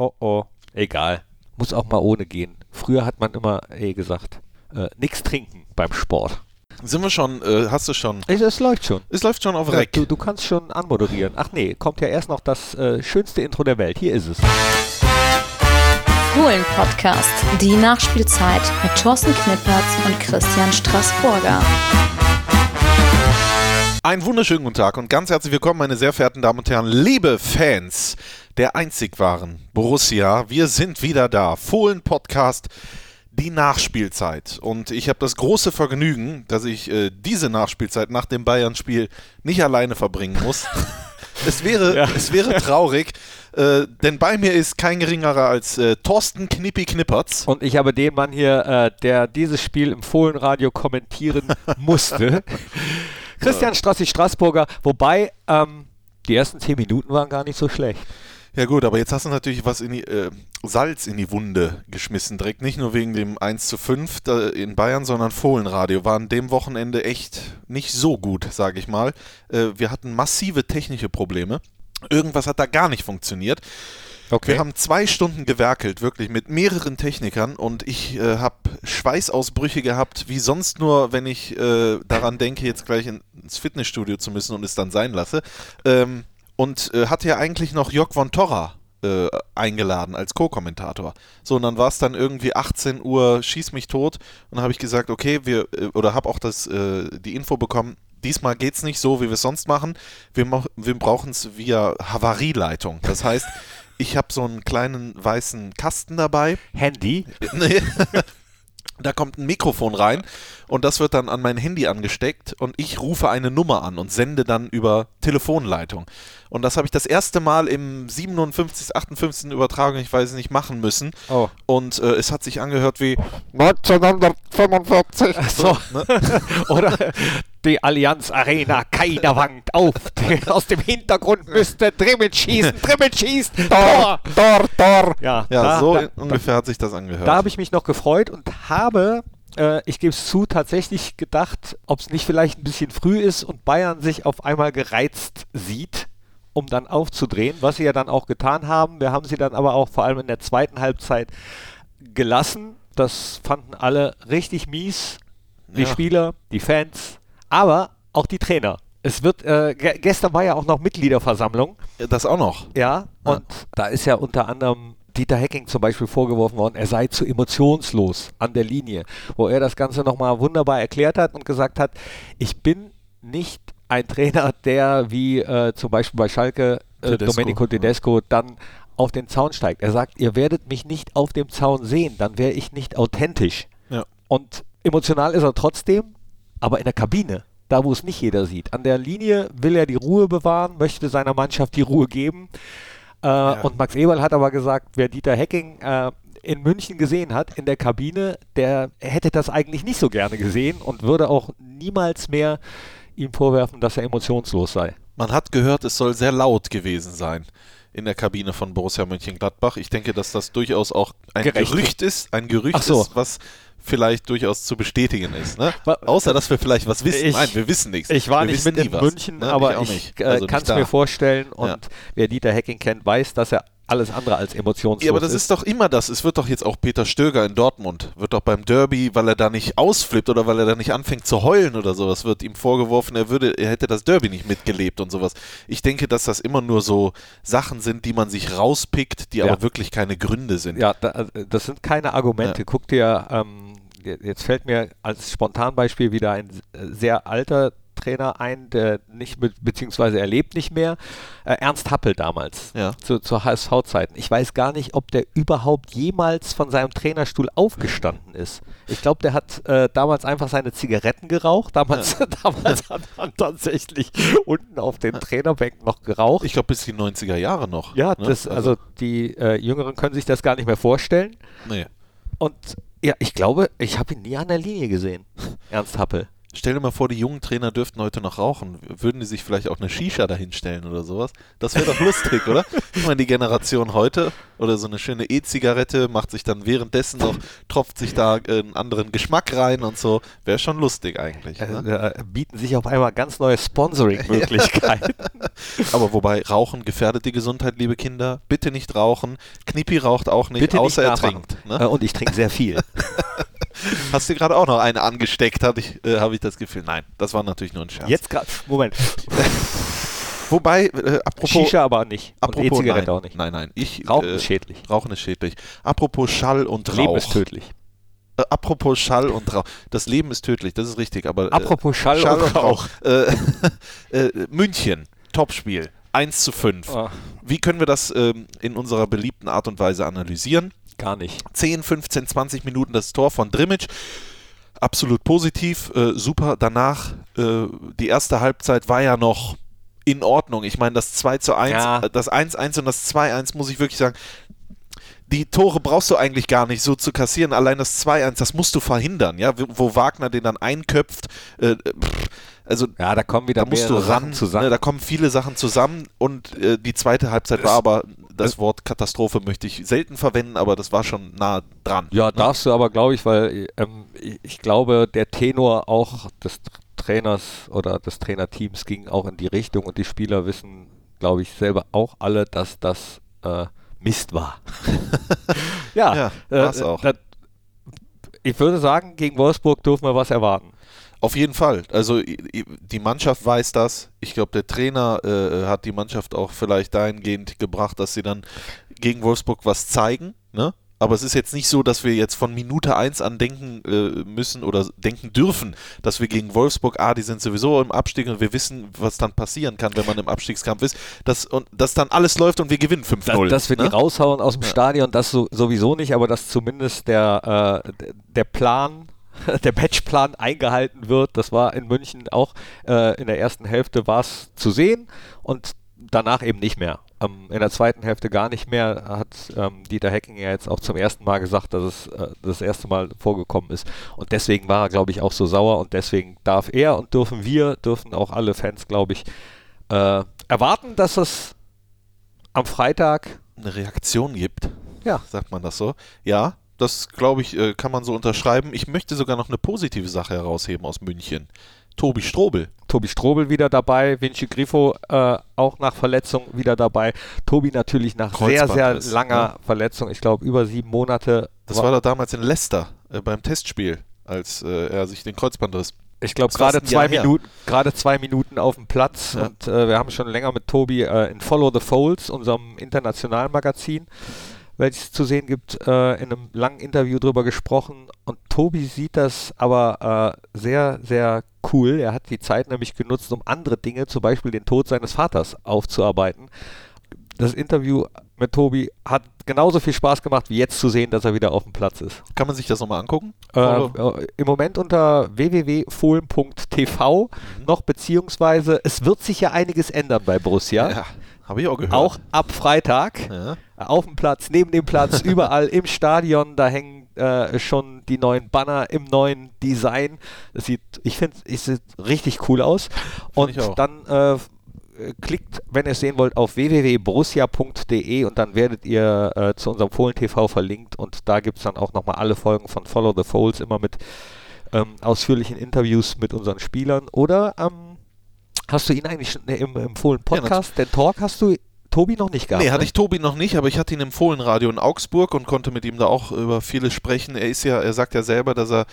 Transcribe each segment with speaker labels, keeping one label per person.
Speaker 1: Oh oh, egal. Muss auch mal ohne gehen. Früher hat man immer eh gesagt, äh, nichts trinken beim Sport.
Speaker 2: Sind wir schon, äh, hast du schon?
Speaker 1: Es, es läuft schon.
Speaker 2: Es läuft schon auf
Speaker 1: Ja,
Speaker 2: Reck.
Speaker 1: du, du kannst schon anmoderieren. Ach nee, kommt ja erst noch das äh, schönste Intro der Welt. Hier ist es.
Speaker 3: Fohlen-Podcast, die Nachspielzeit mit Thorsten Knippertz und Christian Straßburger.
Speaker 2: Einen wunderschönen guten Tag und ganz herzlich willkommen, meine sehr verehrten Damen und Herren, liebe Fans der einzig wahren Borussia. Wir sind wieder da. Fohlen Podcast, die Nachspielzeit. Und ich habe das große Vergnügen, dass ich äh, diese Nachspielzeit nach dem Bayern-Spiel nicht alleine verbringen muss. es, wäre,
Speaker 1: Ja.
Speaker 2: es wäre traurig, äh, denn bei mir ist kein geringerer als äh, Thorsten Knippi Knippertz.
Speaker 1: Und ich habe den Mann hier, äh, der dieses Spiel im Fohlenradio kommentieren musste. Christian Strassi Straßburger, wobei ähm, die ersten zehn Minuten waren gar nicht so schlecht.
Speaker 2: Ja gut, aber jetzt hast du natürlich was in die, äh, Salz in die Wunde geschmissen, direkt nicht nur wegen dem 1 zu 5 da in Bayern, sondern Fohlenradio war an dem Wochenende echt nicht so gut, sage ich mal. Äh, wir hatten massive technische Probleme. Irgendwas hat da gar nicht funktioniert. Wir haben zwei Stunden gewerkelt, wirklich mit mehreren Technikern und ich äh, habe Schweißausbrüche gehabt, wie sonst nur, wenn ich äh, daran denke, jetzt gleich in, ins Fitnessstudio zu müssen und es dann sein lasse. Ähm, und äh, hatte ja eigentlich noch Jörg von Torra äh, eingeladen als Co-Kommentator. So, und dann war es dann irgendwie 18 Uhr, schieß mich tot. Und dann habe ich gesagt, okay, wir, äh, oder habe auch das, äh, die Info bekommen, diesmal geht es nicht so, wie wir es sonst machen. Wir, wir brauchen es via Havarieleitung. Das heißt, ich habe so einen kleinen weißen Kasten dabei.
Speaker 1: Handy.
Speaker 2: Nee. Da kommt ein Mikrofon rein und das wird dann an mein Handy angesteckt und ich rufe eine Nummer an und sende dann über Telefonleitung. Und das habe ich das erste Mal im 57., 58. Übertragung, ich weiß nicht, machen müssen.
Speaker 1: Oh.
Speaker 2: Und äh, es hat sich angehört wie
Speaker 1: 1945. So.
Speaker 2: Ne?
Speaker 1: Oder die Allianz Arena, keiner wankt auf. Aus dem Hintergrund müsste Drimmit schießen, Drimmit schießt. Tor, Tor, Tor. Ja,
Speaker 2: Ja,
Speaker 1: da,
Speaker 2: so
Speaker 1: da,
Speaker 2: ungefähr hat sich das angehört.
Speaker 1: Da habe ich mich noch gefreut und habe, äh, ich gebe es zu, tatsächlich gedacht, ob es nicht vielleicht ein bisschen früh ist und Bayern sich auf einmal gereizt sieht, um dann aufzudrehen, was sie ja dann auch getan haben. Wir haben sie dann aber auch vor allem in der zweiten Halbzeit gelassen. Das fanden alle richtig mies. Die
Speaker 2: Ja.
Speaker 1: Spieler, die Fans, aber auch die Trainer. Es wird, äh, ge gestern war ja auch noch Mitgliederversammlung.
Speaker 2: das auch noch.
Speaker 1: Ja,
Speaker 2: Ja.
Speaker 1: und da ist ja unter anderem Dieter Hecking zum Beispiel vorgeworfen worden, er sei zu emotionslos an der Linie, wo er das Ganze nochmal wunderbar erklärt hat und gesagt hat, ich bin nicht ein Trainer, der wie äh, zum Beispiel bei Schalke äh,
Speaker 2: Tedesco,
Speaker 1: Domenico
Speaker 2: ja.
Speaker 1: Tedesco dann auf den Zaun steigt. Er sagt, ihr werdet mich nicht auf dem Zaun sehen, dann wäre ich nicht authentisch.
Speaker 2: Ja.
Speaker 1: Und emotional ist er trotzdem, aber in der Kabine, da wo es nicht jeder sieht. An der Linie will er die Ruhe bewahren, möchte seiner Mannschaft die Ruhe geben. Äh, Und Max Eberl hat aber gesagt, wer Dieter Hecking äh, in München gesehen hat, in der Kabine, der hätte das eigentlich nicht so gerne gesehen und würde auch niemals mehr ihm vorwerfen, dass er emotionslos sei.
Speaker 2: Man hat gehört, es soll sehr laut gewesen sein in der Kabine von Borussia Mönchengladbach. Ich denke, dass das durchaus auch ein
Speaker 1: Gerecht.
Speaker 2: Gerücht ist, ein Gerücht
Speaker 1: so.
Speaker 2: ist, was vielleicht durchaus zu bestätigen ist. Ne? Außer, dass wir vielleicht was wissen.
Speaker 1: Ich-
Speaker 2: Nein, wir wissen nichts.
Speaker 1: Ich war
Speaker 2: wir
Speaker 1: nicht mit in
Speaker 2: was,
Speaker 1: München,
Speaker 2: ne?
Speaker 1: aber ich,
Speaker 2: nicht.
Speaker 1: äh,
Speaker 2: Also
Speaker 1: kann es mir vorstellen und
Speaker 2: Ja.
Speaker 1: wer Dieter Hecking kennt, weiß, dass er alles andere als emotionslos
Speaker 2: Ja, aber das ist doch immer das. Es wird doch jetzt auch Peter Stöger in Dortmund, wird doch beim Derby, weil er da nicht ausflippt oder weil er da nicht anfängt zu heulen oder sowas, wird ihm vorgeworfen, er würde, er hätte das Derby nicht mitgelebt und sowas. Ich denke, dass das immer nur so Sachen sind, die man sich rauspickt, die
Speaker 1: Ja.
Speaker 2: aber wirklich keine Gründe sind.
Speaker 1: Ja, äh, das sind keine Argumente.
Speaker 2: Ja.
Speaker 1: Guck dir, ähm, je- jetzt fällt mir als Spontanbeispiel wieder ein äh, sehr alter Trainer ein, der nicht, be beziehungsweise er lebt nicht mehr. Äh, Ernst Happel damals,
Speaker 2: Ja.
Speaker 1: zu, zu HSV-Zeiten. Ich weiß gar nicht, ob der überhaupt jemals von seinem Trainerstuhl aufgestanden ist. Ich glaube, der hat äh, damals einfach seine Zigaretten geraucht. Damals, damals hat man tatsächlich unten auf den Trainerbänken noch geraucht.
Speaker 2: Ich glaube, bis die 90er Jahre noch.
Speaker 1: ja,
Speaker 2: ne?
Speaker 1: das, also die äh, Jüngeren können sich das gar nicht mehr vorstellen.
Speaker 2: Nee.
Speaker 1: Und ja, ich glaube, ich habe ihn nie an der Linie gesehen, Ernst Happel.
Speaker 2: Stell dir mal vor, die jungen Trainer dürften heute noch rauchen. Würden die sich vielleicht auch eine Shisha dahinstellen oder sowas? Das wäre doch lustig, oder? Ich meine, die Generation heute oder so eine schöne E-Zigarette macht sich dann währenddessen noch, tropft sich da einen anderen Geschmack rein und so. Wäre schon lustig eigentlich. Ne?
Speaker 1: Da bieten sich auf einmal ganz neue Sponsoring-Möglichkeiten.
Speaker 2: Aber wobei, Rauchen gefährdet die Gesundheit, liebe Kinder. Bitte nicht rauchen. Knippi raucht auch nicht,
Speaker 1: Bitte
Speaker 2: außer
Speaker 1: nicht
Speaker 2: er trinkt. Ne?
Speaker 1: Äh, Und ich trinke sehr viel.
Speaker 2: Hast du gerade auch noch eine angesteckt, hatte ich, äh, habe ich das Gefühl. Nein, das war natürlich nur ein Scherz.
Speaker 1: Jetzt gerade, Moment.
Speaker 2: Wobei, äh, apropos.
Speaker 1: Shisha aber nicht. Und
Speaker 2: apropos
Speaker 1: E-Zigarette
Speaker 2: nein,
Speaker 1: auch nicht.
Speaker 2: Nein, nein. Ich,
Speaker 1: Rauchen
Speaker 2: äh,
Speaker 1: ist schädlich.
Speaker 2: Rauchen ist schädlich. Apropos Schall und
Speaker 1: Leben
Speaker 2: Rauch.
Speaker 1: ist tödlich.
Speaker 2: Äh, apropos Schall und Rauch. Das Leben ist tödlich, das ist richtig. Aber, äh,
Speaker 1: Apropos Schall, und Rauch.
Speaker 2: Äh, äh, München, Topspiel. 1 zu 5.
Speaker 1: Ah,
Speaker 2: Wie können wir das ähm, in unserer beliebten Art und Weise analysieren?
Speaker 1: Gar nicht.
Speaker 2: 10, 15, 20 Minuten das Tor von Drimmitsch. Absolut positiv, äh, super. Danach, äh, die erste Halbzeit war ja noch in Ordnung. Ich meine, das 2 zu 1,
Speaker 1: Ja.
Speaker 2: äh, das 1-1 und das 2-1, muss ich wirklich sagen, die Tore brauchst du eigentlich gar nicht so zu kassieren. Allein das 2-1, das musst du verhindern, ja, wo Wagner den dann einköpft. Äh, pff, also
Speaker 1: Ja, da kommen wieder
Speaker 2: da musst du ran,
Speaker 1: zusammen.
Speaker 2: Ne, da kommen viele Sachen zusammen und äh, die zweite Halbzeit war aber, das Wort Katastrophe möchte ich selten verwenden, aber das war schon nah dran.
Speaker 1: Ja, darfst du aber, glaube ich, weil ähm, ich, glaube, der Tenor auch des Trainers oder des Trainerteams ging auch in die Richtung und die Spieler wissen, glaube ich, selber auch alle, dass das äh, Mist war. ja,
Speaker 2: Ja,
Speaker 1: äh,
Speaker 2: war's auch.
Speaker 1: das- ich würde sagen, gegen Wolfsburg dürfen wir was erwarten.
Speaker 2: Auf jeden Fall. Also die Mannschaft weiß das. Ich glaube, der Trainer äh, hat die Mannschaft auch vielleicht dahingehend gebracht, dass sie dann gegen Wolfsburg was zeigen. Ne? Aber es ist jetzt nicht so, dass wir jetzt von Minute 1 an denken äh, müssen oder denken dürfen, dass wir gegen Wolfsburg, ah, die sind sowieso im Abstieg und wir wissen, was dann passieren kann, wenn man im Abstiegskampf ist, dass, und, dass dann alles läuft und wir gewinnen 5-0.
Speaker 1: Dass, dass wir
Speaker 2: ne?
Speaker 1: die raushauen aus dem Stadion, das so, sowieso nicht, aber dass zumindest der, äh, der Plan, der Matchplan eingehalten wird, das war in München auch äh, in der ersten Hälfte war es zu sehen und danach eben nicht mehr. Ähm, in der zweiten Hälfte gar nicht mehr, hat ähm, Dieter Hecking ja jetzt auch zum ersten Mal gesagt, dass es äh, das erste Mal vorgekommen ist. Und deswegen war er, glaube ich, auch so sauer und deswegen darf er und dürfen wir, dürfen auch alle Fans, glaube ich, äh, erwarten, dass es am Freitag
Speaker 2: eine Reaktion gibt.
Speaker 1: Ja.
Speaker 2: Sagt man das so? Ja, das glaube ich, äh, kann man so unterschreiben. Ich möchte sogar noch eine positive Sache herausheben aus München. Tobi Strobel.
Speaker 1: Tobi Strobel wieder dabei, Vinci Grifo äh, auch nach Verletzung wieder dabei. Tobi natürlich nach sehr, sehr
Speaker 2: Kreuzbandriss,
Speaker 1: langer
Speaker 2: ja.
Speaker 1: Verletzung, ich glaube über sieben Monate.
Speaker 2: Das war doch damals in Leicester äh, beim Testspiel, als äh, er sich den Kreuzbandriss.
Speaker 1: ich glaube
Speaker 2: war
Speaker 1: gerade zwei. Minuten, gerade zwei Minuten auf dem Platz
Speaker 2: Ja.
Speaker 1: und äh, wir haben schon länger mit Tobi äh, in Follow the Folds, unserem internationalen Magazin, welches es zu sehen gibt, äh, in einem langen Interview drüber gesprochen und Tobi sieht das aber äh, sehr, sehr cool. Er hat die Zeit nämlich genutzt, um andere Dinge, zum Beispiel den Tod seines Vaters, aufzuarbeiten. Das Interview mit Tobi hat genauso viel Spaß gemacht, wie jetzt zu sehen, dass er wieder auf dem Platz ist.
Speaker 2: Kann man sich das nochmal angucken?
Speaker 1: Äh, äh, Im Moment unter www.fohlen.tv noch, beziehungsweise es wird sich ja einiges ändern bei Borussia.
Speaker 2: ja habe ich auch gehört.
Speaker 1: Auch ab Freitag
Speaker 2: Ja.
Speaker 1: auf dem Platz, neben dem Platz, überall im Stadion, da hängen äh, schon die neuen Banner im neuen Design. Das sieht, ich finde, es sieht richtig cool aus. Und dann äh, äh, klickt, wenn ihr es sehen wollt, auf www.borussia.de und dann werdet ihr äh, zu unserem Fohlen TV verlinkt und da gibt es dann auch nochmal alle Folgen von Follow the Folds, immer mit ähm, ausführlichen Interviews mit unseren Spielern. Oder ähm, hast du ihn eigentlich schon, ne, im, Fohlen Podcast, den Talk hast du Tobi noch nicht gehabt?
Speaker 2: Nee, hatte
Speaker 1: ne?
Speaker 2: ich Tobi noch nicht, aber ich hatte ihn im Fohlenradio in Augsburg und konnte mit ihm da auch über vieles sprechen. Er ist ja, er sagt ja selber, dass er,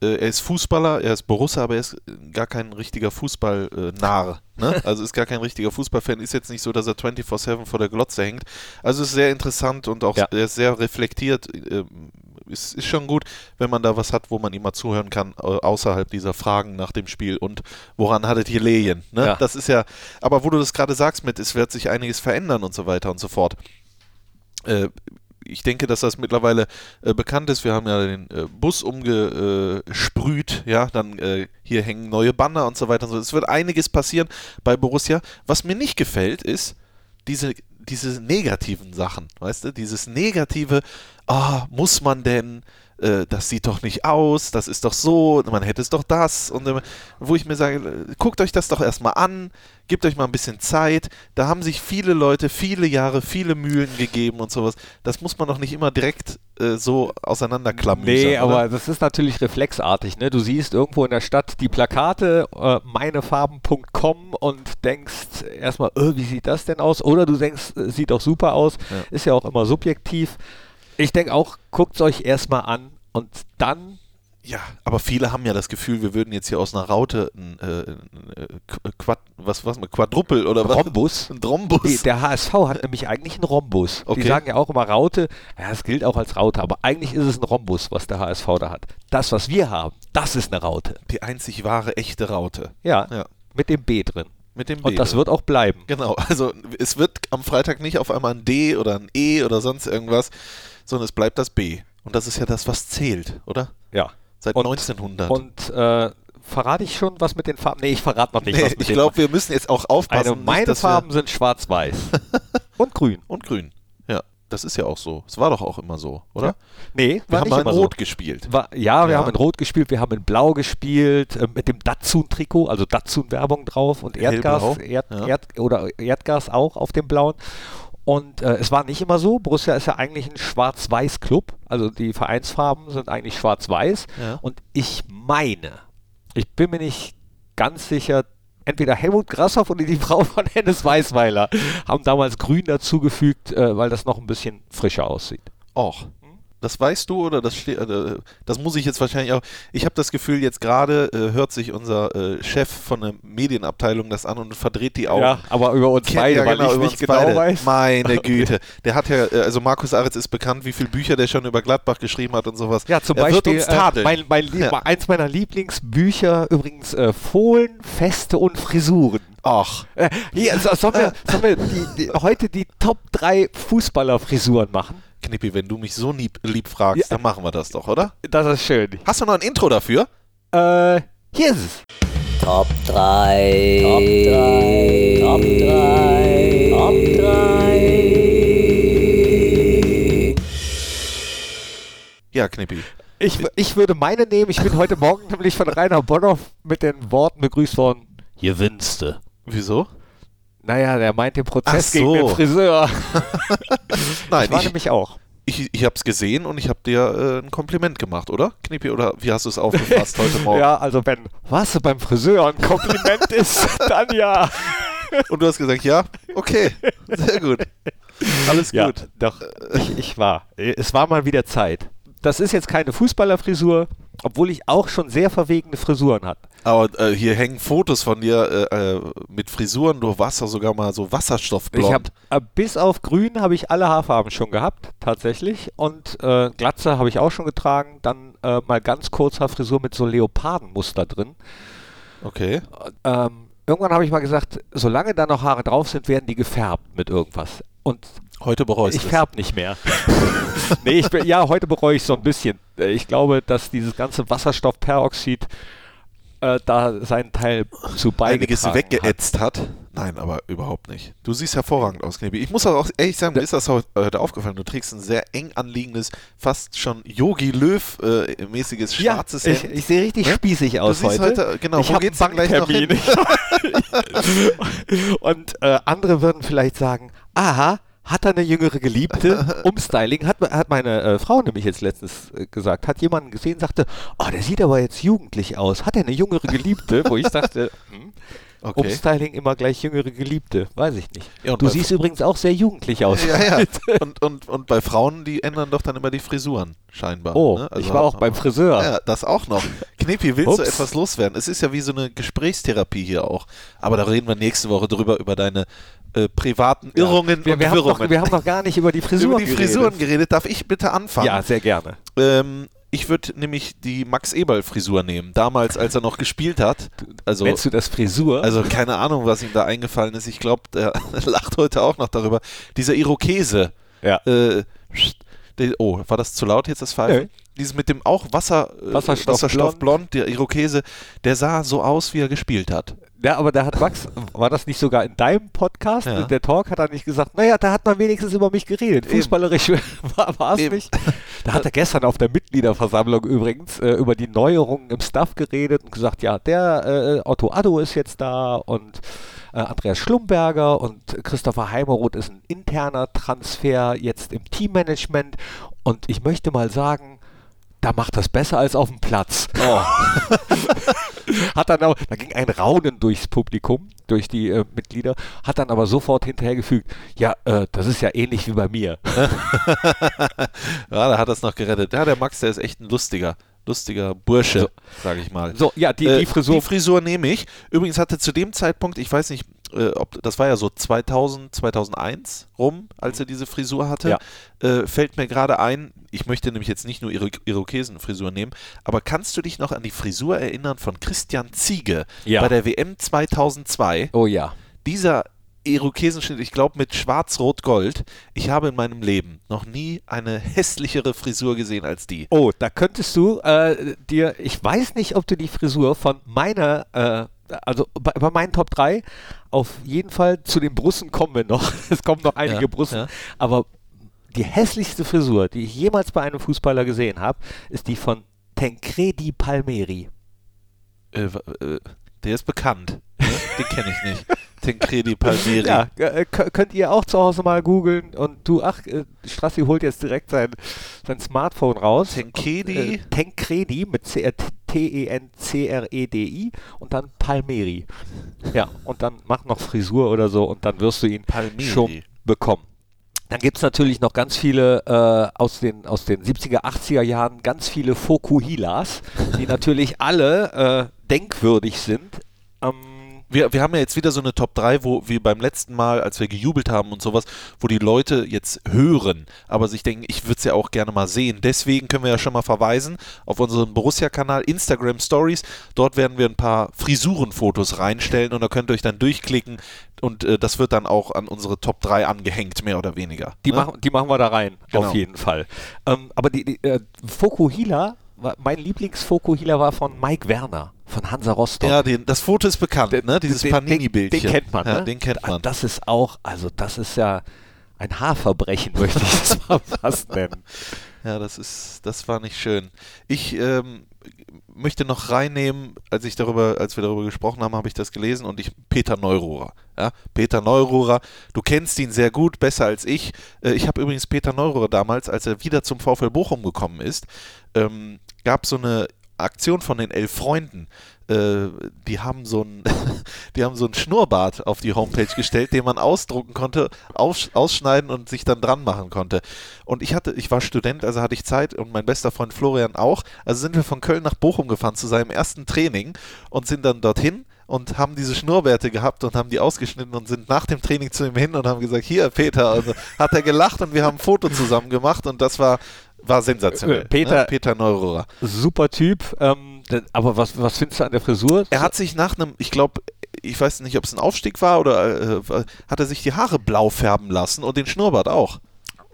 Speaker 2: äh, er ist Fußballer, er ist Borussia, aber er ist gar kein richtiger Fußball-Narr. ne? Also ist gar kein richtiger Fußballfan. Ist jetzt nicht so, dass er 24-7 vor der Glotze hängt. Also ist sehr interessant und auch
Speaker 1: Ja.
Speaker 2: er ist sehr reflektiert. Ähm, ist, ist schon gut, wenn man da was hat, wo man ihm mal zuhören kann, außerhalb dieser Fragen nach dem Spiel und woran hattet ihr Lehen? Ne?
Speaker 1: Ja.
Speaker 2: Das ist ja, aber wo du das gerade sagst mit, es wird sich einiges verändern und so weiter und so fort. Äh, ich denke, dass das mittlerweile äh, bekannt ist. Wir haben ja den äh, Bus umgesprüht, ja, dann äh, hier hängen neue Banner und so weiter und so. Es wird einiges passieren bei Borussia. Was mir nicht gefällt, ist diese, diese negativen Sachen, weißt du, dieses negative, ah, muss man denn, äh, das sieht doch nicht aus, das ist doch so, man hätte es doch das. Und äh, wo ich mir sage, guckt euch das doch erstmal an, gebt euch mal ein bisschen Zeit. Da haben sich viele Leute viele Jahre, viele Mühlen gegeben und sowas. Das muss man doch nicht immer direkt äh, so auseinanderklamüsern.
Speaker 1: Nee,
Speaker 2: oder?
Speaker 1: aber das ist natürlich reflexartig. Ne? Du siehst irgendwo in der Stadt die Plakate, äh, meinefarben.com und denkst erstmal, äh, wie sieht das denn aus? Oder du denkst, äh, sieht doch super aus.
Speaker 2: Ja.
Speaker 1: Ist ja auch immer subjektiv. Ich denke auch, guckt es euch erstmal an und dann
Speaker 2: Ja, aber viele haben ja das Gefühl, wir würden jetzt hier aus einer Raute ein, äh, ein, äh, Qu- Quad, was, was mit Quadruppel oder was?
Speaker 1: Rhombus.
Speaker 2: Ein Rhombus.
Speaker 1: Nee, der HSV hat nämlich eigentlich einen Rhombus.
Speaker 2: Okay.
Speaker 1: Die sagen ja auch immer Raute. Ja, es gilt auch als Raute, aber eigentlich ist es ein Rhombus, was der HSV da hat. Das, was wir haben, das ist eine Raute.
Speaker 2: Die einzig wahre, echte Raute.
Speaker 1: Ja,
Speaker 2: Ja.
Speaker 1: mit dem B drin.
Speaker 2: Mit dem B.
Speaker 1: Und das wird auch bleiben.
Speaker 2: Genau, also es wird am Freitag nicht auf einmal ein D oder ein E oder sonst irgendwas, sondern es bleibt das B. Und das ist ja das, was zählt, oder?
Speaker 1: Ja.
Speaker 2: Seit
Speaker 1: Und-
Speaker 2: 1900.
Speaker 1: Und äh, verrate ich schon was mit den Farben? Nee, ich verrate noch nicht
Speaker 2: nee,
Speaker 1: was mit
Speaker 2: ich glaube, wir müssen jetzt auch aufpassen.
Speaker 1: Also
Speaker 2: nicht,
Speaker 1: meine
Speaker 2: wir-
Speaker 1: Farben sind schwarz-weiß und grün.
Speaker 2: Und grün. Ja, das ist ja auch so. Es war doch auch immer so, oder?
Speaker 1: Ja. Nee,
Speaker 2: Wir haben
Speaker 1: nicht
Speaker 2: mal in
Speaker 1: immer
Speaker 2: Rot
Speaker 1: so.
Speaker 2: gespielt.
Speaker 1: War, ja, wir
Speaker 2: Ja.
Speaker 1: haben in Rot gespielt, wir haben in Blau gespielt, äh, mit dem Datsun-Trikot, also Datsun-Werbung drauf und Erdgas, Erd,
Speaker 2: ja.
Speaker 1: Erd, oder Erdgas auch auf dem Blauen. Und äh, es war nicht immer so. Borussia ist ja eigentlich ein Schwarz-Weiß-Club. Also die Vereinsfarben sind eigentlich Schwarz-Weiß.
Speaker 2: Ja.
Speaker 1: Und ich meine, ich bin mir nicht ganz sicher, entweder Helmut Grasshoff oder die Frau von Hennes Weißweiler haben damals grün dazugefügt, äh, weil das noch ein bisschen frischer aussieht.
Speaker 2: Och. Das weißt du oder das steht, äh, das muss ich jetzt wahrscheinlich auch. Ich habe das Gefühl, jetzt gerade äh, hört sich unser äh, Chef von der Medienabteilung das an und verdreht die Augen.
Speaker 1: Ja, aber über uns
Speaker 2: Kennt-
Speaker 1: beide,
Speaker 2: ja,
Speaker 1: weil ich
Speaker 2: über
Speaker 1: nicht
Speaker 2: uns
Speaker 1: genau
Speaker 2: beide.
Speaker 1: weiß.
Speaker 2: Meine Güte. Der hat ja, äh, also Markus Aretz ist bekannt, wie viele Bücher der schon über Gladbach geschrieben hat und sowas.
Speaker 1: Ja, zum
Speaker 2: er
Speaker 1: Beispiel
Speaker 2: wird uns
Speaker 1: äh, mein, mein Lieb
Speaker 2: Ja.
Speaker 1: eins meiner Lieblingsbücher übrigens äh, Fohlen, Feste und Frisuren.
Speaker 2: Ach,
Speaker 1: hier, so, sollen wir, sollen wir die, die, heute die Top 3 Fußballerfrisuren machen?
Speaker 2: Knippi, wenn du mich so lieb, lieb fragst,
Speaker 1: Ja.
Speaker 2: dann machen wir das doch, oder?
Speaker 1: Das ist schön.
Speaker 2: Hast du noch ein Intro dafür?
Speaker 1: Äh, hier ist es.
Speaker 4: Top 3. Top 3. Top 3. Top 3.
Speaker 2: Ja, Knippi.
Speaker 1: Ich, w- ich würde meine nehmen. Ich bin heute Morgen nämlich von Rainer Bonhoff mit den Worten begrüßt worden. Gewinnste.
Speaker 2: Wieso?
Speaker 1: Naja, der meint den Prozess
Speaker 2: Ach
Speaker 1: gegen den
Speaker 2: so.
Speaker 1: Friseur.
Speaker 2: Nein,
Speaker 1: Ich war
Speaker 2: ich,
Speaker 1: nämlich auch.
Speaker 2: ich, ich habe es gesehen und ich habe dir äh, ein Kompliment gemacht, oder? Knippi, oder wie hast du es aufgefasst heute Morgen?
Speaker 1: Ja, also wenn was beim Friseur ein Kompliment ist, dann ja.
Speaker 2: Und du hast gesagt, ja, okay, sehr gut. Alles
Speaker 1: Ja,
Speaker 2: gut.
Speaker 1: doch, ich, ich war. Es war mal wieder Zeit. Das ist jetzt keine Fußballerfrisur, obwohl ich auch schon sehr verwegene Frisuren hatte.
Speaker 2: Aber äh, hier hängen Fotos von dir äh, äh, mit Frisuren. Du warst doch sogar mal so wasserstoffblond.
Speaker 1: Ich habe äh, bis auf Grün habe ich alle Haarfarben schon gehabt, tatsächlich. Und äh, Glatze habe ich auch schon getragen. Dann äh, mal ganz kurzer Frisur mit so Leopardenmuster drin.
Speaker 2: okay.
Speaker 1: Ähm, irgendwann habe ich mal gesagt, solange da noch Haare drauf sind, werden die gefärbt mit irgendwas. Und
Speaker 2: Heute bereust
Speaker 1: ich
Speaker 2: es.
Speaker 1: färb nicht mehr. nee, ich bin, ja, heute bereue ich so ein bisschen. Ich glaube, dass dieses ganze Wasserstoffperoxid äh, da seinen Teil zu
Speaker 2: einiges
Speaker 1: beigetragen hat.
Speaker 2: weggeätzt hat. Nein, aber überhaupt nicht. Du siehst hervorragend aus, Knippi. Ich muss aber auch ehrlich sagen, mir ist das heute aufgefallen. Du trägst ein sehr eng anliegendes, fast schon Yogi Löw-mäßiges
Speaker 1: Ja,
Speaker 2: schwarzes
Speaker 1: ich,
Speaker 2: Hemd.
Speaker 1: ich sehe richtig
Speaker 2: Ne?
Speaker 1: spießig aus heute.
Speaker 2: heute- genau,
Speaker 1: ich
Speaker 2: wo
Speaker 1: habe Banktermin. Und äh, andere würden vielleicht sagen, aha, hat er eine jüngere Geliebte? Umstyling hat, hat meine äh, Frau nämlich jetzt letztens äh, gesagt. Hat jemanden gesehen, sagte, oh, der sieht aber jetzt jugendlich aus. Hat er eine jüngere Geliebte? Wo ich dachte, hm,
Speaker 2: Okay.
Speaker 1: Umstyling immer gleich jüngere Geliebte. Weiß ich nicht.
Speaker 2: Ja,
Speaker 1: du siehst übrigens auch sehr jugendlich aus.
Speaker 2: Ja, ja. Und, und, und bei Frauen, die ändern doch dann immer die Frisuren, scheinbar.
Speaker 1: Oh,
Speaker 2: ne?
Speaker 1: ich war auch beim Friseur.
Speaker 2: Ja, das auch noch. Knippi, willst du
Speaker 1: Ups.
Speaker 2: etwas loswerden? Es ist ja wie so eine Gesprächstherapie hier auch. Aber da reden wir nächste Woche drüber, über deine äh, privaten Irrungen
Speaker 1: wir,
Speaker 2: und
Speaker 1: wir, haben noch,
Speaker 2: Wirrungen.
Speaker 1: wir haben noch gar nicht über die Frisuren
Speaker 2: über die
Speaker 1: geredet.
Speaker 2: Frisuren geredet. Darf ich bitte anfangen?
Speaker 1: Ja, sehr gerne.
Speaker 2: Ähm, ich würde nämlich die Max Eberl-Frisur nehmen. Damals, als er noch gespielt hat. Also,
Speaker 1: Nennst du das Frisur?
Speaker 2: also keine Ahnung, was ihm da eingefallen ist. Ich glaube, der lacht heute auch noch darüber. Dieser Irokese.
Speaker 1: ja.
Speaker 2: Äh, oh, war das zu laut jetzt das Pfeifen?
Speaker 1: Nö.
Speaker 2: Dieses mit dem auch Wasser, äh,
Speaker 1: Wasserstoffblond.
Speaker 2: Wasserstoffblond, der Irokese, der sah so aus, wie er gespielt hat.
Speaker 1: Ja, aber da hat Max, war das nicht sogar in deinem Podcast?
Speaker 2: Ja.
Speaker 1: Der Talk hat er nicht gesagt, naja, da hat man wenigstens über mich geredet.
Speaker 2: Eben.
Speaker 1: Fußballerisch war es nicht. Da hat er gestern auf der Mitgliederversammlung übrigens äh, über die Neuerungen im Staff geredet und gesagt, ja, der äh, Otto Addo ist jetzt da und äh, Andreas Schlumberger und Christopher Heimeroth ist ein interner Transfer jetzt im Teammanagement und ich möchte mal sagen, da macht das besser als auf dem Platz.
Speaker 2: Oh.
Speaker 1: Hat dann auch, da ging ein Raunen durchs Publikum, durch die äh, Mitglieder, hat dann aber sofort hinterhergefügt, ja, äh, das ist ja ähnlich wie bei mir.
Speaker 2: Ja, da hat er es noch gerettet. Ja, der Max, der ist echt ein lustiger, lustiger Bursche,
Speaker 1: So.
Speaker 2: sage ich mal.
Speaker 1: So, ja, die,
Speaker 2: Äh,
Speaker 1: die Frisur.
Speaker 2: Die Frisur nehme ich. Übrigens hatte zu dem Zeitpunkt, ich weiß nicht, äh, ob das war ja so 2000, 2001 rum, als er diese Frisur hatte. Äh, fällt mir gerade ein, ich möchte nämlich jetzt nicht nur ihre Irokesenfrisur nehmen, aber kannst du dich noch an die Frisur erinnern von Christian Ziege
Speaker 1: Ja.
Speaker 2: bei der WM 2002?
Speaker 1: oh ja.
Speaker 2: Dieser Irokesenschnitt, ich glaube mit schwarz-rot-gold. Ich habe in meinem Leben noch nie eine hässlichere Frisur gesehen als die.
Speaker 1: Oh, da könntest du äh, dir, ich weiß nicht, ob du die Frisur von meiner, äh, also bei, bei meinen Top 3, auf jeden Fall zu den Brussen kommen wir noch. Es kommen noch einige
Speaker 2: Ja,
Speaker 1: Brussen.
Speaker 2: ja.
Speaker 1: Aber die hässlichste Frisur, die ich jemals bei einem Fußballer gesehen habe, ist die von Tancredi Palmeri.
Speaker 2: Äh, äh, der ist bekannt. Ne? Den kenne ich nicht. Tancredi Palmieri.
Speaker 1: Ja, äh, könnt ihr auch zu Hause mal googeln und du, ach, äh, Strassi holt jetzt direkt sein, sein Smartphone raus.
Speaker 2: Tancredi?
Speaker 1: Äh, Tancredi mit äh, T-E-N-C-R-E-D-I und dann Palmeri. Ja, und dann mach noch Frisur oder so und dann wirst du ihn
Speaker 2: Palmieri.
Speaker 1: schon bekommen. Dann gibt es natürlich noch ganz viele äh, aus, den, aus den 70er, 80er Jahren, ganz viele Fokuhilas, die natürlich alle äh, denkwürdig sind.
Speaker 2: Wir, wir haben ja jetzt wieder so eine Top 3, wo wir beim letzten Mal, als wir gejubelt haben und sowas, wo die Leute jetzt hören, aber sich denken, ich würde es ja auch gerne mal sehen. Deswegen können wir ja schon mal verweisen auf unseren Borussia-Kanal Instagram Stories. Dort werden wir ein paar Frisurenfotos reinstellen und da könnt ihr euch dann durchklicken und äh, das wird dann auch an unsere Top 3 angehängt, mehr oder weniger.
Speaker 1: Die,
Speaker 2: ne?
Speaker 1: machen, die machen wir da rein,
Speaker 2: Genau.
Speaker 1: auf jeden Fall. Ähm, aber die, die äh, Fokuhila, mein Lieblings-Fokuhila war von Mike Werner, von Hansa Rostock.
Speaker 2: Ja, den, das Foto ist bekannt, ne? Dieses
Speaker 1: Den-
Speaker 2: Panini-Bildchen.
Speaker 1: Den, den kennt man,
Speaker 2: ja,
Speaker 1: ne?
Speaker 2: Den kennt man.
Speaker 1: Das ist auch, also das ist ja ein Haarverbrechen, möchte ich das mal fast nennen.
Speaker 2: Ja, das ist, das war nicht schön. Ich ähm, möchte noch reinnehmen, als ich darüber, als wir darüber gesprochen haben, habe ich das gelesen und ich Peter Neururer. Ja, Peter Neururer, du kennst ihn sehr gut, besser als ich. Äh, ich habe übrigens Peter Neururer damals, als er wieder zum VfL Bochum gekommen ist, ähm, gab so eine Aktion von den elf Freunden. Äh, die haben so ein, die haben so ein Schnurrbart auf die Homepage gestellt, den man ausdrucken konnte, aus, ausschneiden und sich dann dran machen konnte. Und ich hatte, ich war Student, also hatte ich Zeit und mein bester Freund Florian auch. Also sind wir von Köln nach Bochum gefahren zu seinem ersten Training und sind dann dorthin und haben diese Schnurrbärte gehabt und haben die ausgeschnitten und sind nach dem Training zu ihm hin und haben gesagt, hier Peter, also hat er gelacht und wir haben ein Foto zusammen gemacht und das war, war sensationell.
Speaker 1: Äh, Peter-
Speaker 2: ne? Peter Neururer.
Speaker 1: Super Typ. Ähm, aber was, was findest du an der Frisur?
Speaker 2: Er hat sich nach einem, ich glaube, ich weiß nicht, ob es ein Aufstieg war oder äh, hat er sich die Haare blau färben lassen und den Schnurrbart auch.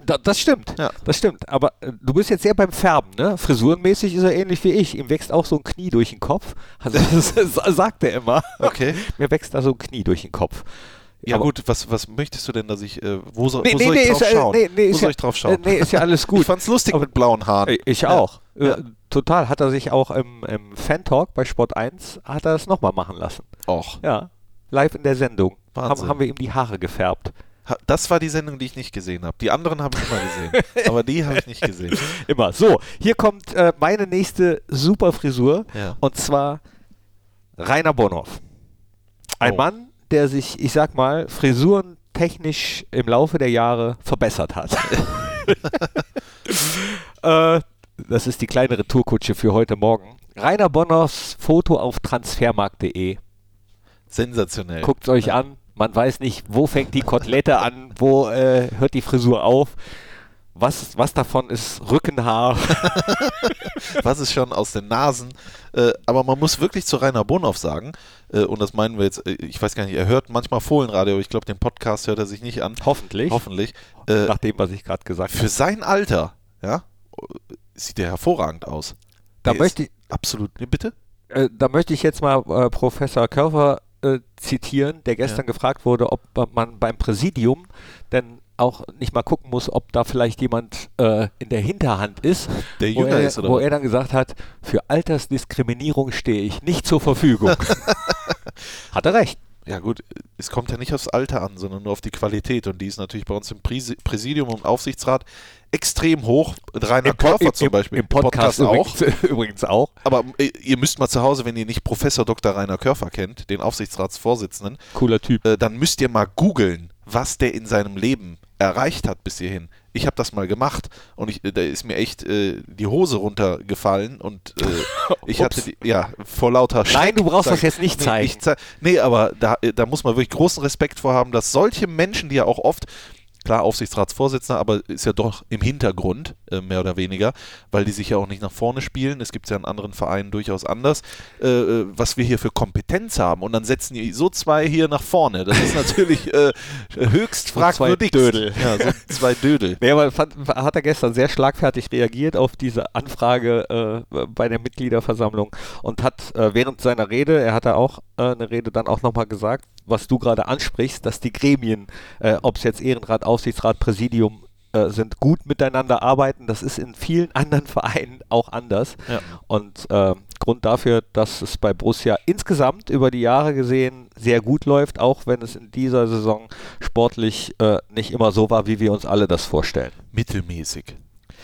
Speaker 1: Da, das stimmt,
Speaker 2: Ja.
Speaker 1: das stimmt. Aber äh, du bist jetzt sehr beim Färben, ne? Frisurenmäßig ist er ähnlich wie ich. Ihm wächst auch so ein Knie durch den Kopf. Also das sagt er immer.
Speaker 2: Okay.
Speaker 1: Mir wächst da so ein Knie durch den Kopf.
Speaker 2: Ja
Speaker 1: Aber-
Speaker 2: gut, was, was möchtest du denn, dass ich, äh, wo, soll,
Speaker 1: Nee,
Speaker 2: wo
Speaker 1: nee,
Speaker 2: soll ich
Speaker 1: ist
Speaker 2: drauf
Speaker 1: ja-
Speaker 2: schauen?
Speaker 1: nee, nee,
Speaker 2: wo
Speaker 1: ist
Speaker 2: soll
Speaker 1: ja-
Speaker 2: ich drauf schauen?
Speaker 1: Äh, nee, ist ja alles gut.
Speaker 2: Ich fand's lustig
Speaker 1: Aber-
Speaker 2: mit blauen Haaren.
Speaker 1: Ich auch. Äh,
Speaker 2: Ja.
Speaker 1: Total. Hat er sich auch im, im Fan-Talk bei Sport 1, hat er es nochmal machen lassen.
Speaker 2: Och.
Speaker 1: Ja. Live in der Sendung. Haben, haben wir ihm die Haare gefärbt.
Speaker 2: Das war die Sendung, die ich nicht gesehen habe. Die anderen habe ich immer gesehen. aber die habe ich nicht gesehen.
Speaker 1: Immer. So, hier kommt äh, meine nächste super Frisur.
Speaker 2: Ja.
Speaker 1: Und zwar Rainer Bonhoff. Ein
Speaker 2: Oh.
Speaker 1: Mann, der sich, ich sag mal, frisurentechnisch im Laufe der Jahre verbessert hat. äh, das ist die kleine Retourkutsche für heute Morgen. Rainer Bonhoffs Foto auf transfermarkt.de.
Speaker 2: Sensationell.
Speaker 1: Guckt es euch an. Man weiß nicht, wo fängt die Kotelette an, wo äh, hört die Frisur auf. Was, was davon ist Rückenhaar?
Speaker 2: was ist schon aus den Nasen. Äh, aber man muss wirklich zu Rainer Bonhoff sagen, äh, und das meinen wir jetzt, äh, ich weiß gar nicht, er hört manchmal Fohlenradio, aber ich glaube, den Podcast hört er sich nicht an.
Speaker 1: Hoffentlich.
Speaker 2: Hoffentlich. Äh,
Speaker 1: Nach dem, was ich gerade gesagt
Speaker 2: für
Speaker 1: habe.
Speaker 2: sein Alter, ja, sieht er hervorragend aus.
Speaker 1: Da
Speaker 2: Der
Speaker 1: möchte
Speaker 2: ist absolut, nee, bitte?
Speaker 1: Äh, da möchte ich jetzt mal äh, Professor Körfer äh, zitieren, der gestern gefragt wurde, ob man beim Präsidium denn auch nicht mal gucken muss, ob da vielleicht jemand äh, in der Hinterhand ist,
Speaker 2: Der
Speaker 1: wo,
Speaker 2: jünger
Speaker 1: er,
Speaker 2: ist, oder
Speaker 1: wo er dann gesagt hat, für Altersdiskriminierung stehe ich nicht zur Verfügung. hat er recht.
Speaker 2: Ja gut, es kommt ja nicht aufs Alter an, sondern nur auf die Qualität und die ist natürlich bei uns im Präsi- Präsidium und Aufsichtsrat extrem hoch. Rainer
Speaker 1: Im,
Speaker 2: Körfer
Speaker 1: im,
Speaker 2: zum
Speaker 1: im,
Speaker 2: Beispiel,
Speaker 1: im Podcast,
Speaker 2: auch.
Speaker 1: Übrigens, übrigens auch.
Speaker 2: Aber äh, ihr müsst mal zu Hause, wenn ihr nicht Professor Dr. Rainer Körfer kennt, den Aufsichtsratsvorsitzenden,
Speaker 1: Cooler Typ.
Speaker 2: äh, dann müsst ihr mal googeln, was der in seinem Leben erreicht hat bis hierhin. Ich habe das mal gemacht und ich, äh, da ist mir echt äh, die Hose runtergefallen und äh, ich hatte die, ja vor lauter Schreck.
Speaker 1: Nein, du brauchst
Speaker 2: sag
Speaker 1: das jetzt nicht
Speaker 2: nee,
Speaker 1: zeigen.
Speaker 2: Ich zei nee, aber da, äh, da muss man wirklich großen Respekt vor haben, dass solche Menschen, die ja auch oft Klar, Aufsichtsratsvorsitzender, aber ist ja doch im Hintergrund, äh, mehr oder weniger, weil die sich ja auch nicht nach vorne spielen. Es gibt ja in anderen Vereinen durchaus anders, äh, äh, was wir hier für Kompetenz haben. Und dann setzen die so zwei hier nach vorne. Das ist natürlich äh, höchst
Speaker 1: So zwei
Speaker 2: fragwürdig.
Speaker 1: Dödel.
Speaker 2: Ja, so zwei Dödel.
Speaker 1: Nee, aber fand, hat er gestern sehr schlagfertig reagiert auf diese Anfrage äh, bei der Mitgliederversammlung und hat äh, während seiner Rede, er hatte auch äh, eine Rede dann auch nochmal gesagt, was du gerade ansprichst, dass die Gremien, äh, ob es jetzt Ehrenrat, Aufsichtsrat, Präsidium äh, sind, gut miteinander arbeiten. Das ist in vielen anderen Vereinen auch anders.
Speaker 2: Ja.
Speaker 1: Und äh, Grund dafür, dass es bei Borussia insgesamt über die Jahre gesehen sehr gut läuft, auch wenn es in dieser Saison sportlich äh, nicht immer so war, wie wir uns alle das vorstellen.
Speaker 2: Mittelmäßig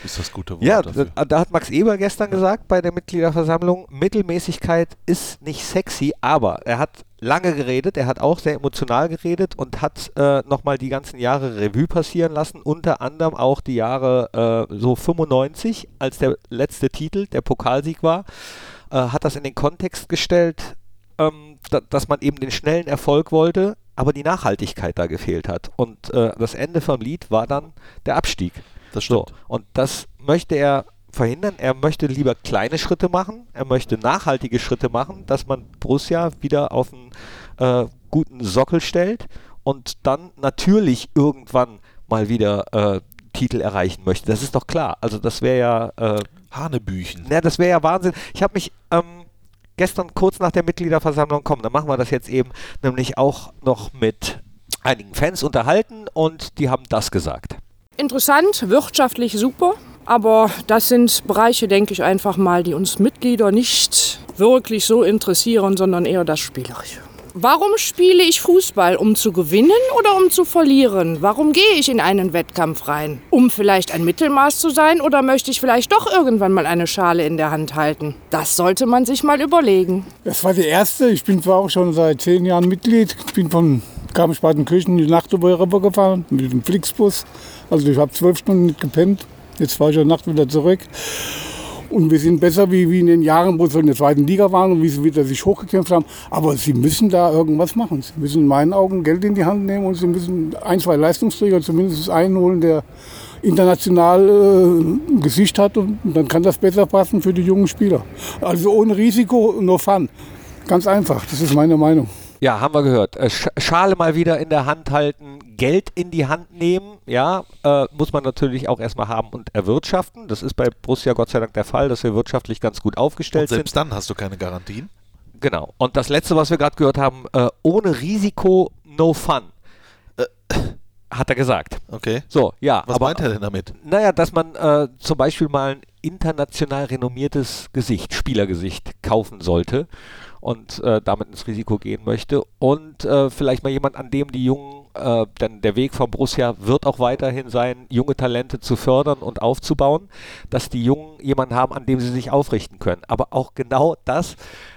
Speaker 2: ist das gute Wort
Speaker 1: Ja,
Speaker 2: dafür.
Speaker 1: da, da hat Max Eber gestern gesagt bei der Mitgliederversammlung, Mittelmäßigkeit ist nicht sexy, aber er hat lange geredet, er hat auch sehr emotional geredet und hat äh, nochmal die ganzen Jahre Revue passieren lassen, unter anderem auch die Jahre äh, so 95, als der letzte Titel, der Pokalsieg war, äh, hat das in den Kontext gestellt, ähm, da, dass man eben den schnellen Erfolg wollte, aber die Nachhaltigkeit da gefehlt hat. Und äh, das Ende vom Lied war dann der Abstieg.
Speaker 2: Das
Speaker 1: So,
Speaker 2: stimmt.
Speaker 1: und das möchte er verhindern. Er möchte lieber kleine Schritte machen. Er möchte nachhaltige Schritte machen, dass man Borussia wieder auf einen äh, guten Sockel stellt und dann natürlich irgendwann mal wieder äh, Titel erreichen möchte. Das ist doch klar. Also das wäre ja, äh,
Speaker 2: Hanebüchen.
Speaker 1: na, das wäre ja Wahnsinn. Ich habe mich ähm, gestern kurz nach der Mitgliederversammlung, komm, dann machen wir das jetzt eben, nämlich auch noch mit einigen Fans unterhalten und die haben das gesagt.
Speaker 5: Interessant, wirtschaftlich super, aber das sind Bereiche, denke ich einfach mal, die uns Mitglieder nicht wirklich so interessieren, sondern eher das Spielerische. Warum spiele ich Fußball? Um zu gewinnen oder um zu verlieren? Warum gehe ich in einen Wettkampf rein? Um vielleicht ein Mittelmaß zu sein oder möchte ich vielleicht doch irgendwann mal eine Schale in der Hand halten? Das sollte man sich mal überlegen.
Speaker 6: Das war die erste. Ich bin zwar auch schon seit zehn Jahren Mitglied. Ich bin von Garmisch-Partenkirchen in die Nacht rüber gefahren mit dem Flixbus. Also ich habe zwölf Stunden nicht gepennt. Jetzt fahre ich heute Nacht wieder zurück. Und wir sind besser wie, wie in den Jahren, wo sie in der zweiten Liga waren und wie sie wieder sich hochgekämpft haben. Aber sie müssen da irgendwas machen. Sie müssen in meinen Augen Geld in die Hand nehmen und sie müssen ein, zwei Leistungsträger zumindest einholen, der international äh, ein Gesicht hat und dann kann das besser passen für die jungen Spieler. Also ohne Risiko, nur Fun. Ganz einfach, das ist meine Meinung.
Speaker 1: Ja, haben wir gehört. Äh, Sch Schale mal wieder in der Hand halten, Geld in die Hand nehmen, ja, äh, muss man natürlich auch erstmal haben und erwirtschaften. Das ist bei Borussia Gott sei Dank der Fall, dass wir wirtschaftlich ganz gut aufgestellt sind.
Speaker 2: selbst dann hast du keine Garantien.
Speaker 1: Genau. Und das letzte, was wir gerade gehört haben, äh, ohne Risiko, no fun. Äh, hat er gesagt.
Speaker 2: Okay.
Speaker 1: So, ja.
Speaker 2: Was
Speaker 1: aber,
Speaker 2: meint er denn damit?
Speaker 1: Naja, dass man äh, zum Beispiel mal ein international renommiertes Gesicht, Spielergesicht kaufen sollte und äh, damit ins Risiko gehen möchte und äh, vielleicht mal jemand, an dem die Jungen, äh, denn der Weg von Borussia wird auch weiterhin sein, junge Talente zu fördern und aufzubauen, dass die Jungen jemanden haben, an dem sie sich aufrichten können. Aber auch genau das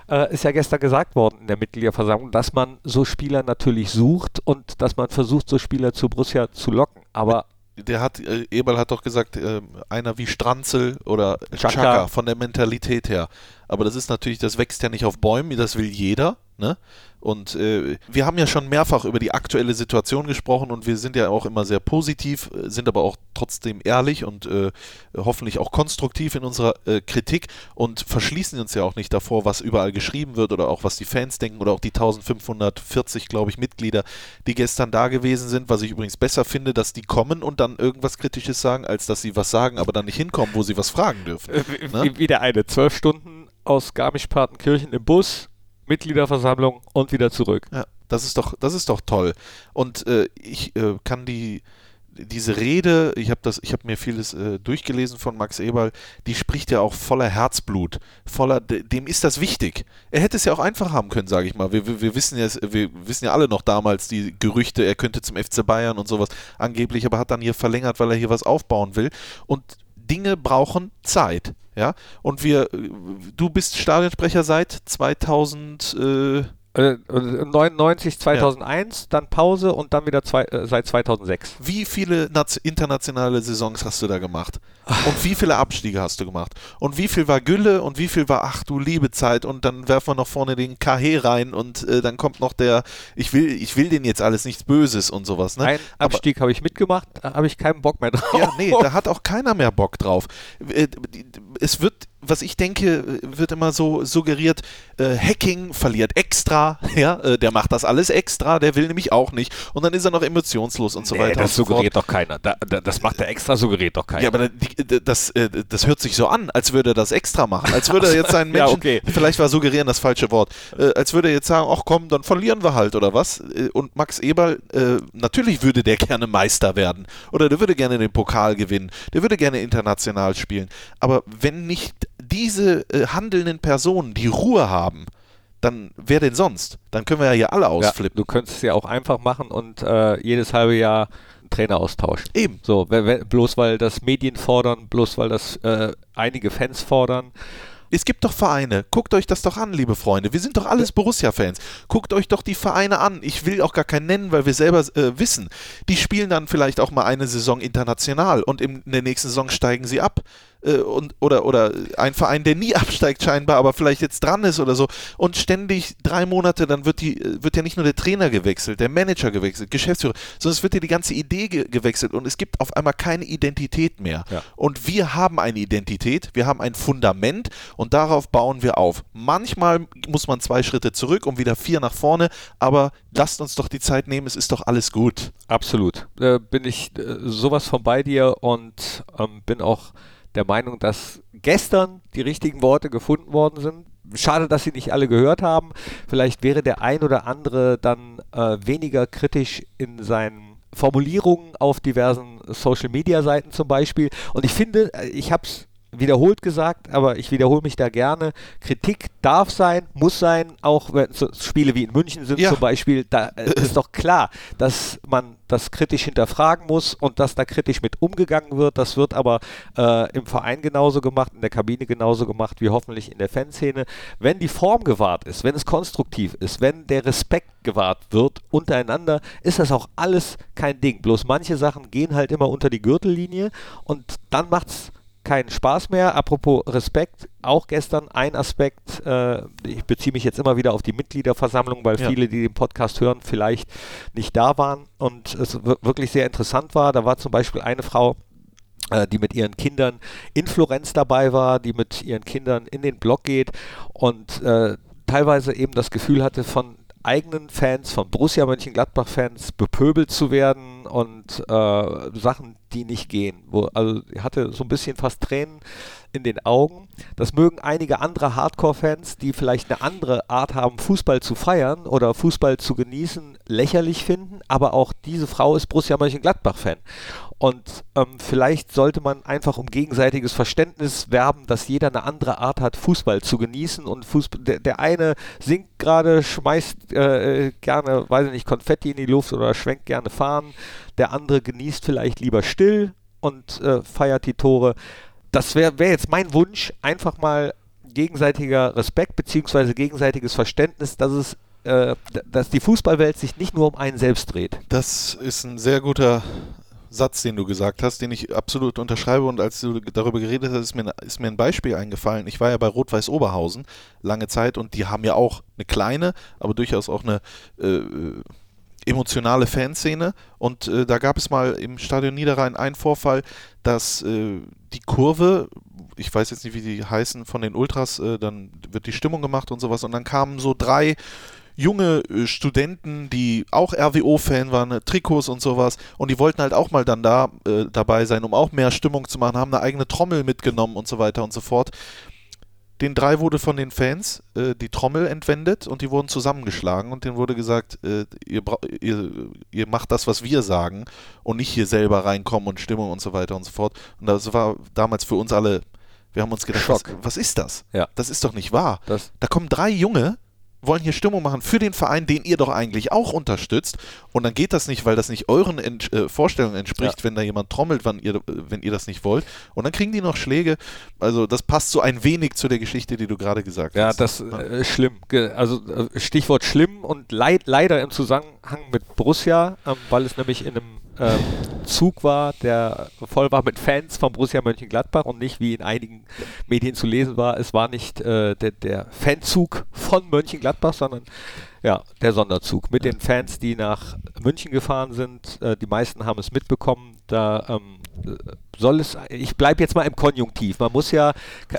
Speaker 1: äh, ist ja gestern gesagt worden in der Mitgliederversammlung, dass man so Spieler natürlich sucht und dass man versucht, so Spieler zu Borussia zu locken. Aber
Speaker 2: Der hat, äh, Eberl hat doch gesagt, äh, einer wie Stranzel oder
Speaker 1: Xhaka.
Speaker 2: Chaka von der Mentalität her. Aber das ist natürlich, das wächst ja nicht auf Bäumen, das will jeder. Ne? Und äh, wir haben ja schon mehrfach über die aktuelle Situation gesprochen und wir sind ja auch immer sehr positiv, äh, sind aber auch trotzdem ehrlich und äh, hoffentlich auch konstruktiv in unserer äh, Kritik und verschließen uns ja auch nicht davor, was überall geschrieben wird oder auch was die Fans denken oder auch die 1540, glaube ich, Mitglieder, die gestern da gewesen sind, was ich übrigens besser finde, dass die kommen und dann irgendwas Kritisches sagen, als dass sie was sagen, aber dann nicht hinkommen, wo sie was fragen dürfen.
Speaker 1: Äh,
Speaker 2: Ne?
Speaker 1: wie, wie der eine, zwölf Stunden aus Garmisch-Partenkirchen im Bus, Mitgliederversammlung und wieder zurück.
Speaker 2: Ja, das ist doch, das ist doch toll. Und äh, ich äh, kann die diese Rede, ich habe das, ich habe mir vieles äh, durchgelesen von Max Eberl, die spricht ja auch voller Herzblut, voller, dem ist das wichtig. Er hätte es ja auch einfach haben können, sage ich mal. Wir, wir, wir, wissen ja, wir wissen ja alle noch damals die Gerüchte, er könnte zum FC Bayern und sowas angeblich, aber hat dann hier verlängert, weil er hier was aufbauen will. Und Dinge brauchen Zeit, ja. Und wir, du bist Stadionsprecher seit 2000. Äh,
Speaker 1: 99, 2001, ja. dann Pause und dann wieder zwei, äh, seit 2006.
Speaker 2: Wie viele internationale Saisons hast du da gemacht? Und wie viele Abstiege hast du gemacht? Und wie viel war Gülle und wie viel war, ach du liebe Zeit und dann werfen wir noch vorne den KH rein und äh, dann kommt noch der, ich will, ich will den jetzt alles nichts Böses und sowas. Ne?
Speaker 1: Ein Abstieg habe ich mitgemacht, da habe ich keinen Bock mehr drauf.
Speaker 2: Ja, nee, da hat auch keiner mehr Bock drauf. Äh, es wird was ich denke, wird immer so suggeriert, äh, Hacking verliert extra, ja, äh, der macht das alles extra, der will nämlich auch nicht. Und dann ist er noch emotionslos und so nee, weiter.
Speaker 1: Das suggeriert doch keiner. Da, da, das macht er extra, suggeriert doch keiner.
Speaker 2: Ja, aber die, das, äh, das hört sich so an, als würde er das extra machen. Als würde er jetzt seinen Menschen, ja, okay. vielleicht war suggerieren das falsche Wort, äh, als würde er jetzt sagen, ach komm, dann verlieren wir halt oder was. Äh, und Max Eberl, äh, natürlich würde der gerne Meister werden. Oder der würde gerne den Pokal gewinnen. Der würde gerne international spielen. Aber wenn nicht diese äh, handelnden Personen die Ruhe haben, dann wer denn sonst? Dann können wir ja hier alle ausflippen.
Speaker 1: Ja, du könntest es ja auch einfach machen und äh, jedes halbe Jahr einen Trainer austauschen.
Speaker 2: Eben.
Speaker 1: So, bloß weil das Medien fordern, bloß weil das äh, einige Fans fordern.
Speaker 2: Es gibt doch Vereine. Guckt euch das doch an, liebe Freunde. Wir sind doch alles Borussia-Fans. Guckt euch doch die Vereine an. Ich will auch gar keinen nennen, weil wir selber äh, wissen. Die spielen dann vielleicht auch mal eine Saison international und in der nächsten Saison steigen sie ab äh, und, oder, oder ein Verein, der nie absteigt scheinbar, aber vielleicht jetzt dran ist oder so und ständig drei Monate, dann wird, die, wird ja nicht nur der Trainer gewechselt, der Manager gewechselt, Geschäftsführer, sondern es wird ja die ganze Idee ge gewechselt und es gibt auf einmal keine Identität mehr. Ja. Und wir haben eine Identität, wir haben ein Fundament und darauf bauen wir auf. Manchmal muss man zwei Schritte zurück und wieder vier nach vorne, aber lasst uns doch die Zeit nehmen, es ist doch alles gut.
Speaker 1: Absolut. Äh, bin ich äh, sowas von bei dir und ähm, bin auch der Meinung, dass gestern die richtigen Worte gefunden worden sind. Schade, dass sie nicht alle gehört haben. Vielleicht wäre der ein oder andere dann äh, weniger kritisch in seinen Formulierungen auf diversen Social-Media-Seiten zum Beispiel. Und ich finde, äh, ich habe es wiederholt gesagt, aber ich wiederhole mich da gerne. Kritik darf sein, muss sein, auch wenn so Spiele wie in München sind ja. zum Beispiel. Da äh, ist doch klar, dass man das kritisch hinterfragen muss und dass da kritisch mit umgegangen wird. Das wird aber äh, im Verein genauso gemacht, in der Kabine genauso gemacht wie hoffentlich in der Fanszene. Wenn die Form gewahrt ist, wenn es konstruktiv ist, wenn der Respekt gewahrt wird untereinander, ist das auch alles kein Ding. Bloß manche Sachen gehen halt immer unter die Gürtellinie und dann macht es keinen Spaß mehr. Apropos Respekt, auch gestern ein Aspekt, äh, ich beziehe mich jetzt immer wieder auf die Mitgliederversammlung, weil ja. viele, die den Podcast hören, vielleicht nicht da waren und es wirklich sehr interessant war. Da war zum Beispiel eine Frau, äh, die mit ihren Kindern in Florenz dabei war, die mit ihren Kindern in den Blog geht und äh, teilweise eben das Gefühl hatte, von eigenen Fans, von Borussia Mönchengladbach-Fans bepöbelt zu werden und äh, Sachen, die nicht gehen. Wo, also hatte so ein bisschen fast Tränen in den Augen. Das mögen einige andere Hardcore-Fans, die vielleicht eine andere Art haben, Fußball zu feiern oder Fußball zu genießen, lächerlich finden. Aber auch diese Frau ist Borussia Mönchengladbach-Fan. Und ähm, vielleicht sollte man einfach um gegenseitiges Verständnis werben, dass jeder eine andere Art hat, Fußball zu genießen. Und Fußball, der, der eine singt gerade, schmeißt äh, gerne, weiß ich nicht, Konfetti in die Luft oder schwenkt gerne Fahnen. Der andere genießt vielleicht lieber still und äh, feiert die Tore. Das wäre wär jetzt mein Wunsch, einfach mal gegenseitiger Respekt bzw. gegenseitiges Verständnis, dass es äh, dass die Fußballwelt sich nicht nur um einen selbst dreht.
Speaker 2: Das ist ein sehr guter Satz, den du gesagt hast, den ich absolut unterschreibe. Und als du darüber geredet hast, ist mir, ist mir ein Beispiel eingefallen. Ich war ja bei Rot-Weiß Oberhausen lange Zeit und die haben ja auch eine kleine, aber durchaus auch eine äh, emotionale Fanszene. Und äh, da gab es mal im Stadion Niederrhein einen Vorfall, dass äh, die Kurve, ich weiß jetzt nicht, wie die heißen, von den Ultras, äh, dann wird die Stimmung gemacht und sowas. Und dann kamen so drei junge äh, Studenten, die auch RWO-Fan waren, äh, Trikots und sowas, und die wollten halt auch mal dann da äh, dabei sein, um auch mehr Stimmung zu machen, haben eine eigene Trommel mitgenommen und so weiter und so fort. Den drei wurde von den Fans äh, die Trommel entwendet und die wurden zusammengeschlagen und denen wurde gesagt, äh, ihr, ihr, ihr, macht das, was wir sagen und nicht hier selber reinkommen und Stimmung und so weiter und so fort. Und das war damals für uns alle, wir haben uns gedacht, was, was, ist das?
Speaker 1: Ja.
Speaker 2: Das ist doch nicht wahr.
Speaker 1: Das
Speaker 2: da kommen drei Junge, wollen hier Stimmung machen für den Verein, den ihr doch eigentlich auch unterstützt. Und dann geht das nicht, weil das nicht euren Ent äh, Vorstellungen entspricht, ja. wenn da jemand trommelt, wenn ihr, wenn ihr das nicht wollt. Und dann kriegen die noch Schläge. Also das passt so ein wenig zu der Geschichte, die du gerade gesagt
Speaker 1: ja,
Speaker 2: hast.
Speaker 1: Das, ja, das äh, schlimm. Also äh, Stichwort schlimm und leid, leider im Zusammenhang mit Borussia, ähm, weil es nämlich in einem ähm, Zug war, der voll war mit Fans von Borussia Mönchengladbach und nicht, wie in einigen Medien zu lesen war, es war nicht äh, der, der Fanzug von Mönchengladbach, sondern ja, der Sonderzug mit den Fans, die nach München gefahren sind. Äh, die meisten haben es mitbekommen. Da ähm, soll es, ich bleibe jetzt mal im Konjunktiv. Man muss ja,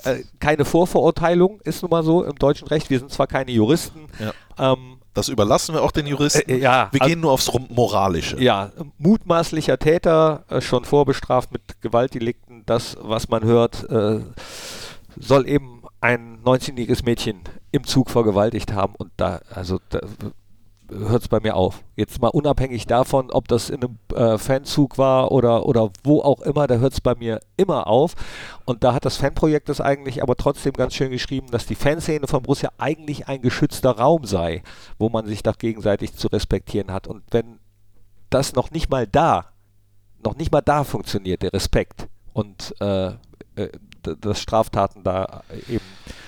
Speaker 1: äh, keine Vorverurteilung ist nun mal so im deutschen Recht. Wir sind zwar keine Juristen.
Speaker 2: Ja. Ähm, das überlassen wir auch den Juristen.
Speaker 1: Äh, ja,
Speaker 2: wir gehen nur aufs Moralische.
Speaker 1: Ja, mutmaßlicher Täter, äh, schon vorbestraft mit Gewaltdelikten. Das, was man hört, äh, soll eben ein 19-jähriges Mädchen im Zug vergewaltigt haben. Und da, also da hört es bei mir auf. Jetzt mal unabhängig davon, ob das in einem äh, Fanzug war oder, oder wo auch immer, da hört es bei mir immer auf. Und da hat das Fanprojekt das eigentlich aber trotzdem ganz schön geschrieben, dass die Fanszene von Borussia eigentlich ein geschützter Raum sei, wo man sich doch gegenseitig zu respektieren hat. Und wenn das noch nicht mal da, noch nicht mal da funktioniert, der Respekt und äh, äh, dass Straftaten da eben Ah,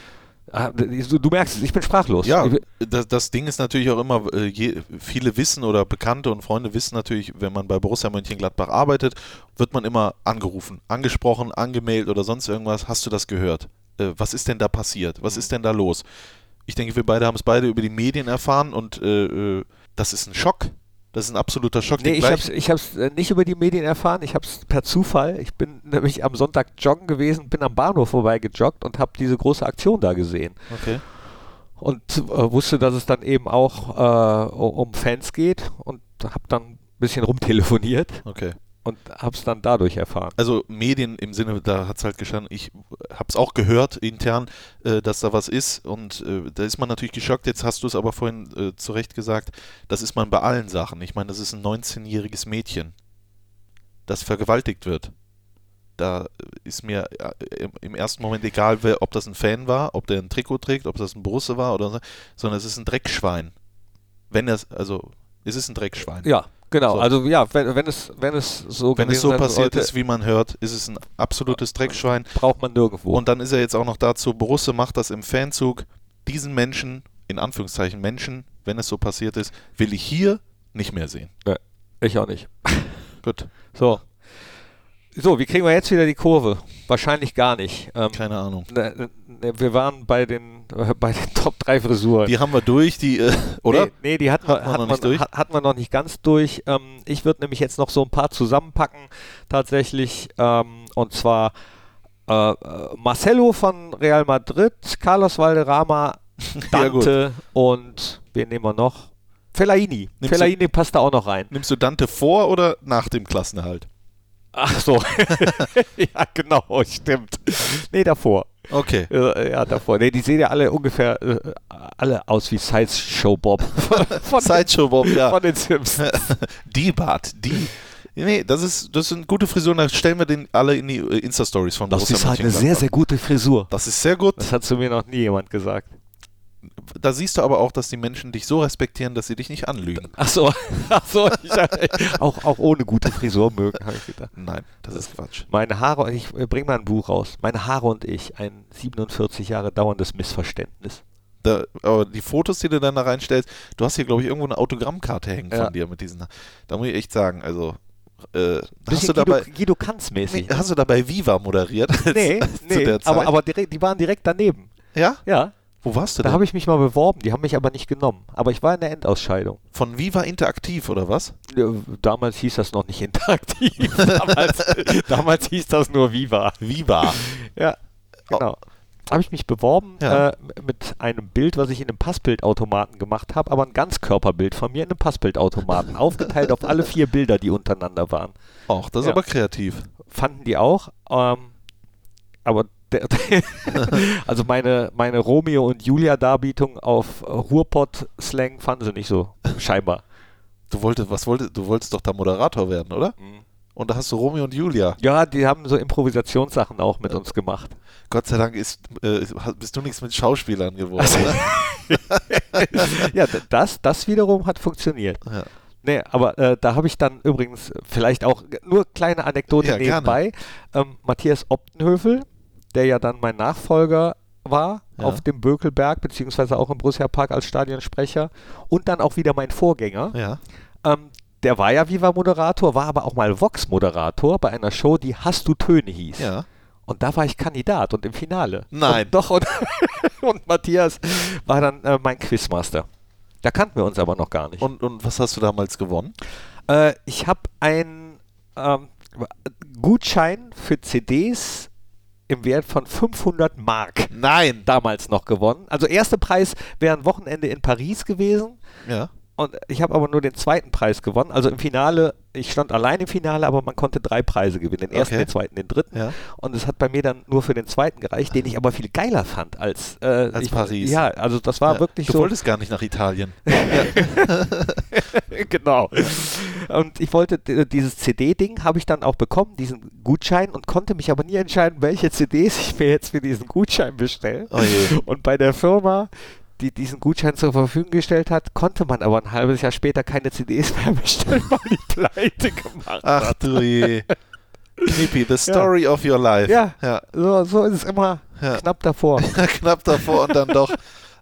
Speaker 1: du merkst es, ich bin sprachlos.
Speaker 2: Ja, das, das Ding ist natürlich auch immer, äh, je, viele wissen oder Bekannte und Freunde wissen natürlich, wenn man bei Borussia Mönchengladbach arbeitet, wird man immer angerufen, angesprochen, angemeldet oder sonst irgendwas. Hast du das gehört? Äh, was ist denn da passiert? Was ist denn da los? Ich denke, wir beide haben es beide über die Medien erfahren und äh, äh das ist ein Schock. Das ist ein absoluter Schock.
Speaker 1: Nee, ich habe es ich hab's äh, nicht über die Medien erfahren, ich habe es per Zufall. Ich bin nämlich am Sonntag joggen gewesen, bin am Bahnhof vorbei gejoggt und habe diese große Aktion da gesehen.
Speaker 2: Okay.
Speaker 1: Und äh, wusste, dass es dann eben auch äh, um Fans geht und habe dann ein bisschen rumtelefoniert.
Speaker 2: Okay
Speaker 1: und habe es dann dadurch erfahren.
Speaker 2: Also Medien im Sinne, da hat es halt gestanden, ich habe es auch gehört intern, äh, dass da was ist und äh, da ist man natürlich geschockt. Jetzt hast du es aber vorhin äh, zu Recht gesagt, das ist man bei allen Sachen. Ich meine, das ist ein 19-jähriges Mädchen, das vergewaltigt wird. Da ist mir äh, im ersten Moment egal, wer, ob das ein Fan war, ob der ein Trikot trägt, ob das ein Borusse war oder so, sondern es ist ein Dreckschwein. Wenn das, also, es ist ein Dreckschwein.
Speaker 1: Ja, Genau, so. also ja, wenn, wenn, es, wenn es so
Speaker 2: Wenn es so passiert sollte, ist, wie man hört, ist es ein absolutes Dreckschwein.
Speaker 1: Braucht man nirgendwo.
Speaker 2: Und dann ist er jetzt auch noch dazu, Borusse macht das im Fanzug. Diesen Menschen, in Anführungszeichen Menschen, wenn es so passiert ist, will ich hier nicht mehr sehen.
Speaker 1: Nee, ich auch nicht.
Speaker 2: Gut.
Speaker 1: So. So, wie kriegen wir jetzt wieder die Kurve? Wahrscheinlich gar nicht.
Speaker 2: Ähm, Keine Ahnung.
Speaker 1: Ne, ne, wir waren bei den, äh, bei den Top 3 Frisuren.
Speaker 2: Die haben wir durch, die, äh, oder?
Speaker 1: Nee, nee, die hatten, hatten, wir, hatten, noch wir, hat, hatten wir noch nicht ganz durch. Ähm, ich würde nämlich jetzt noch so ein paar zusammenpacken, tatsächlich. Ähm, und zwar äh, Marcelo von Real Madrid, Carlos Valderrama, Dante ja, und wen nehmen wir noch? Fellaini. Nimmst Fellaini du, passt da auch noch rein.
Speaker 2: Nimmst du Dante vor oder nach dem Klassenerhalt?
Speaker 1: Ach so. ja, genau, stimmt. Nee, davor.
Speaker 2: Okay.
Speaker 1: Ja, davor. Nee, die sehen ja alle ungefähr äh, alle aus wie Sideshow Bob.
Speaker 2: Sideshow Bob, ja.
Speaker 1: Von den Simpsons.
Speaker 2: die Bart, die. Nee, das ist das sind gute Frisuren, da stellen wir den alle in die äh, Insta-Stories von
Speaker 1: Das ist halt eine sehr, sehr gute Frisur.
Speaker 2: Das ist sehr gut.
Speaker 1: Das hat zu mir noch nie jemand gesagt
Speaker 2: da siehst du aber auch, dass die Menschen dich so respektieren, dass sie dich nicht anlügen.
Speaker 1: Ach so, ach so ich, auch, auch ohne gute Frisur mögen, habe ich gedacht.
Speaker 2: Nein, das ist Quatsch.
Speaker 1: Meine Haare, ich bringe mal ein Buch raus. Meine Haare und ich, ein 47 Jahre dauerndes Missverständnis.
Speaker 2: Da, aber die Fotos, die du dann da reinstellst, du hast hier, glaube ich, irgendwo eine Autogrammkarte hängen ja. von dir mit diesen. Da muss ich echt sagen, also. Äh, hast du dabei
Speaker 1: Guido, Guido Kanz mäßig.
Speaker 2: Nee, hast du dabei Viva moderiert?
Speaker 1: Als, nee, nee aber, aber direkt, die waren direkt daneben.
Speaker 2: Ja?
Speaker 1: Ja.
Speaker 2: Wo warst du
Speaker 1: da denn? Da habe ich mich mal beworben, die haben mich aber nicht genommen. Aber ich war in der Endausscheidung.
Speaker 2: Von Viva Interaktiv oder was?
Speaker 1: Ja, damals hieß das noch nicht Interaktiv. damals, damals, hieß das nur Viva.
Speaker 2: Viva.
Speaker 1: Ja, genau. Oh. Habe ich mich beworben ja. äh, mit einem Bild, was ich in einem Passbildautomaten gemacht habe, aber ein Ganzkörperbild von mir in einem Passbildautomaten, aufgeteilt auf alle vier Bilder, die untereinander waren.
Speaker 2: Ach, das ist ja. aber kreativ.
Speaker 1: Fanden die auch. Ähm, aber Der, also meine, meine Romeo und Julia Darbietung auf Ruhrpott-Slang fanden sie nicht so, scheinbar.
Speaker 2: Du wolltest, was wolltest, du wolltest doch da Moderator werden, oder? Und da hast du Romeo und Julia.
Speaker 1: Ja, die haben so Improvisationssachen auch mit uns gemacht.
Speaker 2: Gott sei Dank ist, äh, bist du nichts mit Schauspielern geworden. ne?
Speaker 1: ja, das, das wiederum hat funktioniert.
Speaker 2: Ja.
Speaker 1: Nee, aber äh, da habe ich dann übrigens vielleicht auch nur kleine Anekdote
Speaker 2: Ja,
Speaker 1: nebenbei. Ähm, Matthias Optenhövel, der ja dann mein Nachfolger war
Speaker 2: Ja.
Speaker 1: auf dem Bökelberg, beziehungsweise auch im Borussia Park als Stadionsprecher und dann auch wieder mein Vorgänger.
Speaker 2: ja.
Speaker 1: Ähm, der war ja Viva-Moderator, war aber auch mal Vox-Moderator bei einer Show, die Hast du Töne hieß.
Speaker 2: Ja.
Speaker 1: Und da war ich Kandidat und im Finale.
Speaker 2: Nein.
Speaker 1: Und doch, und, und Matthias war dann äh, mein Quizmaster. Da kannten wir uns aber noch gar nicht.
Speaker 2: Und, und was hast du damals gewonnen?
Speaker 1: Äh, ich habe einen ähm, Gutschein für CDs im Wert von 500 Mark
Speaker 2: Nein.
Speaker 1: damals noch gewonnen. Also erster Preis wäre ein Wochenende in Paris gewesen.
Speaker 2: Ja.
Speaker 1: Und ich habe aber nur den zweiten Preis gewonnen. Also im Finale, ich stand allein im Finale, aber man konnte drei Preise gewinnen. Den ersten,
Speaker 2: Okay.
Speaker 1: den zweiten, den dritten.
Speaker 2: Ja.
Speaker 1: Und es hat bei mir dann nur für den zweiten gereicht, den ich aber viel geiler fand als, äh,
Speaker 2: Als
Speaker 1: ich,
Speaker 2: Paris.
Speaker 1: Ja, also das war
Speaker 2: ja.
Speaker 1: wirklich
Speaker 2: du
Speaker 1: so.
Speaker 2: wolltest gar nicht nach Italien.
Speaker 1: genau. Und ich wollte dieses CD-Ding habe ich dann auch bekommen, diesen Gutschein und konnte mich aber nie entscheiden, welche CDs ich mir jetzt für diesen Gutschein bestelle.
Speaker 2: Oh.
Speaker 1: Und bei der Firma, die diesen Gutschein zur Verfügung gestellt hat, konnte man aber ein halbes Jahr später keine CDs mehr bestellen, weil die pleite gemacht
Speaker 2: Ach
Speaker 1: hat.
Speaker 2: du je. Knippi, the story of your life.
Speaker 1: Ja.
Speaker 2: ja.
Speaker 1: So, so ist es immer
Speaker 2: Ja.
Speaker 1: knapp davor.
Speaker 2: Knapp davor und dann doch.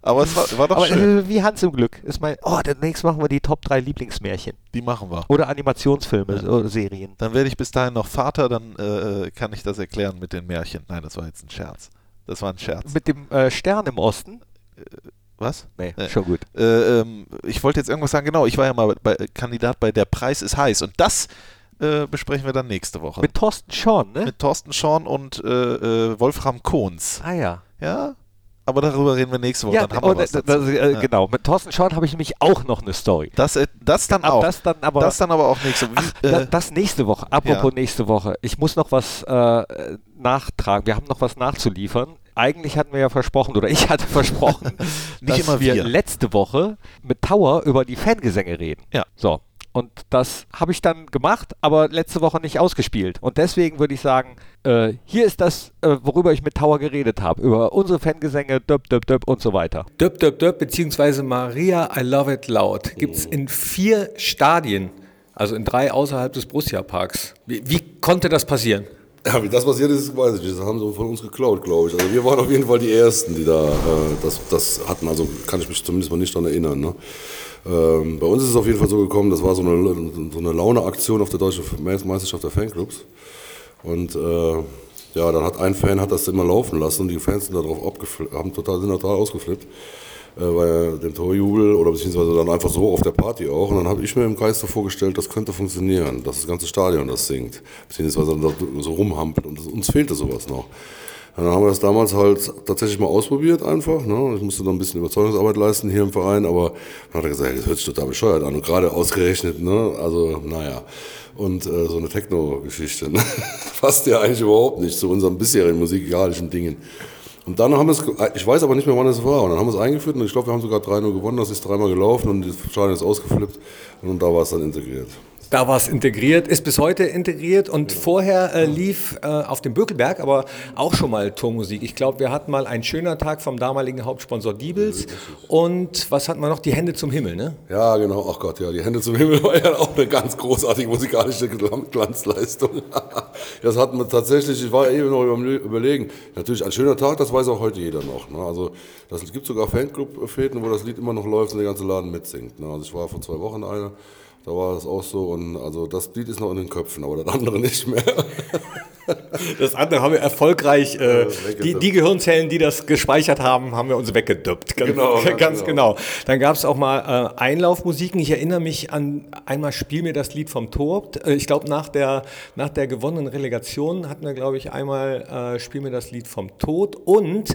Speaker 2: Aber es war, war doch
Speaker 1: Aber
Speaker 2: schön.
Speaker 1: äh, wie Hans im Glück. Ist mein, oh, demnächst machen wir die Top 3 Lieblingsmärchen.
Speaker 2: Die machen wir.
Speaker 1: Oder Animationsfilme,
Speaker 2: Ja.
Speaker 1: so Serien.
Speaker 2: Dann werde ich bis dahin noch Vater, dann äh, kann ich das erklären mit den Märchen. Nein, das war jetzt ein Scherz. Das war ein Scherz.
Speaker 1: Mit dem äh, Stern im Osten.
Speaker 2: Was?
Speaker 1: Nee,
Speaker 2: Nee.
Speaker 1: schon gut.
Speaker 2: Äh, ähm, ich wollte jetzt irgendwas sagen, genau, ich war ja mal bei, Kandidat bei Der Preis ist heiß und das äh, besprechen wir dann nächste Woche.
Speaker 1: Mit Thorsten Schorn, ne?
Speaker 2: Mit Thorsten Schorn und äh, äh, Wolfram Kohns.
Speaker 1: ah ja.
Speaker 2: Ja, aber darüber reden wir nächste Woche,
Speaker 1: ja,
Speaker 2: dann haben wir was
Speaker 1: das, das, äh,
Speaker 2: Ja.
Speaker 1: Genau. Mit Thorsten Schorn habe ich nämlich auch noch eine Story.
Speaker 2: Das, äh, das dann auch.
Speaker 1: Das dann aber.
Speaker 2: das dann aber auch nächste Woche.
Speaker 1: Ach, da- das nächste Woche. Apropos
Speaker 2: ja.
Speaker 1: nächste Woche. Ich muss noch was äh, nachtragen. Wir haben noch was nachzuliefern. Eigentlich hatten wir ja versprochen, oder ich hatte versprochen,
Speaker 2: Nicht
Speaker 1: dass
Speaker 2: immer
Speaker 1: wir
Speaker 2: wir.
Speaker 1: letzte Woche mit Tower über die Fangesänge reden.
Speaker 2: Ja.
Speaker 1: So. Und das habe ich dann gemacht, aber letzte Woche nicht ausgespielt. Und deswegen würde ich sagen, äh, hier ist das, äh, worüber ich mit Tower geredet habe. Über unsere Fangesänge, döp, döp, döp und so weiter.
Speaker 7: Döp, Döp, Döp, beziehungsweise Maria, I Love It Loud, gibt es in vier Stadien, also in drei außerhalb des Borussia Parks. Wie, wie konnte das passieren?
Speaker 8: Ja, wie das passiert ist, weiß ich nicht. Das haben sie von uns geklaut, glaube ich. Also wir waren auf jeden Fall die Ersten, die da äh, das, das hatten. Also kann ich mich zumindest mal nicht daran erinnern. Ne? Ähm, bei uns ist es auf jeden Fall so gekommen, das war so eine, so eine Laune-Aktion auf der Deutschen Meisterschaft der Fanclubs. Und äh, ja, dann hat ein Fan hat das immer laufen lassen und die Fans sind darauf abgeflippt, haben total, sind total ausgeflippt bei dem Torjubel oder beziehungsweise dann einfach so auf der Party auch. Und dann habe ich mir im Geiste vorgestellt, das könnte funktionieren, dass das ganze Stadion das singt, beziehungsweise dann da so rumhampelt und uns fehlte sowas noch. Dann haben wir das damals halt tatsächlich mal ausprobiert einfach. Ne? Ich musste dann ein bisschen Überzeugungsarbeit leisten hier im Verein, aber dann hat gesagt, das hört sich total bescheuert an. Und gerade ausgerechnet, ne? also naja. Und äh, so eine Techno-Geschichte, ne? passt ja eigentlich überhaupt nicht zu unseren bisherigen musikalischen Dingen. Und dann haben wir es, ge- ich weiß aber nicht mehr, wann es war. Und dann haben wir es eingeführt und ich glaube, wir haben sogar 3-0 gewonnen. Das ist dreimal gelaufen und das Stadion ist ausgeflippt. Und da war es dann integriert.
Speaker 7: Da war es integriert, ist bis heute integriert und vorher äh, lief äh, auf dem Bökelberg aber auch schon mal Tourmusik. Ich glaube, wir hatten mal einen schöner Tag vom damaligen Hauptsponsor Diebels und was hatten wir noch? Die Hände zum Himmel, ne?
Speaker 8: Ja, genau. Ach Gott, ja, die Hände zum Himmel war ja auch eine ganz großartige musikalische Glan- Glanzleistung. das hatten wir tatsächlich, ich war eben noch überlegen. Natürlich ein schöner Tag, das weiß auch heute jeder noch. Ne? Also das gibt sogar Fanclub-Fäden, wo das Lied immer noch läuft und der ganze Laden mitsingt. Ne? Also ich war vor zwei Wochen einer, da war das auch so und also das Lied ist noch in den Köpfen, aber das andere nicht mehr.
Speaker 7: Das andere haben wir erfolgreich, äh, die, die Gehirnzellen, die das gespeichert haben, haben wir uns weggedüppt. Ganz
Speaker 8: Genau,
Speaker 7: ganz,
Speaker 8: ganz
Speaker 7: genau. Dann gab es auch mal äh, Einlaufmusiken. Ich erinnere mich an einmal Spiel mir das Lied vom Tor. Äh, Ich glaube, nach der, nach der gewonnenen Relegation hatten wir, glaube ich, einmal äh, Spiel mir das Lied vom Tod und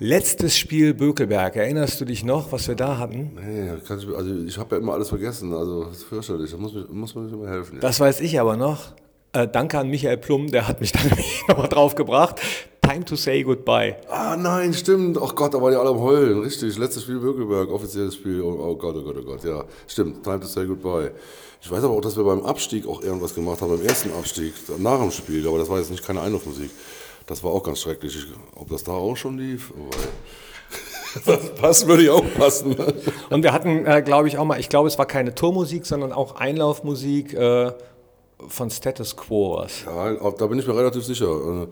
Speaker 7: letztes Spiel Bökelberg. Erinnerst du dich noch, was wir da hatten?
Speaker 8: Nee, ich, also ich habe ja immer alles vergessen, also das ist fürchterlich, da muss, mich- muss man mir immer helfen. jetzt.
Speaker 7: Das weiß ich aber noch. Äh, danke an Michael Plum, der hat mich da nämlich nochmal drauf gebracht. Time to Say Goodbye.
Speaker 8: Ah nein, stimmt. Ach Gott, da waren die alle am Heulen. Richtig, letztes Spiel Bökelberg, offizielles Spiel. Oh, oh Gott, oh Gott, oh Gott. Ja, stimmt. Time to say goodbye. Ich weiß aber auch, dass wir beim Abstieg auch irgendwas gemacht haben, beim ersten Abstieg, nach dem Spiel. Aber das war jetzt nicht keine Einlaufmusik. Das war auch ganz schrecklich. Ich, ob das da auch schon lief? Das passt, würde ich auch passen.
Speaker 7: Und wir hatten, äh, glaube ich, auch mal, ich glaube, es war keine Tourmusik, sondern auch Einlaufmusik äh, von Status Quo.
Speaker 8: Ja, da bin ich mir relativ sicher. Äh,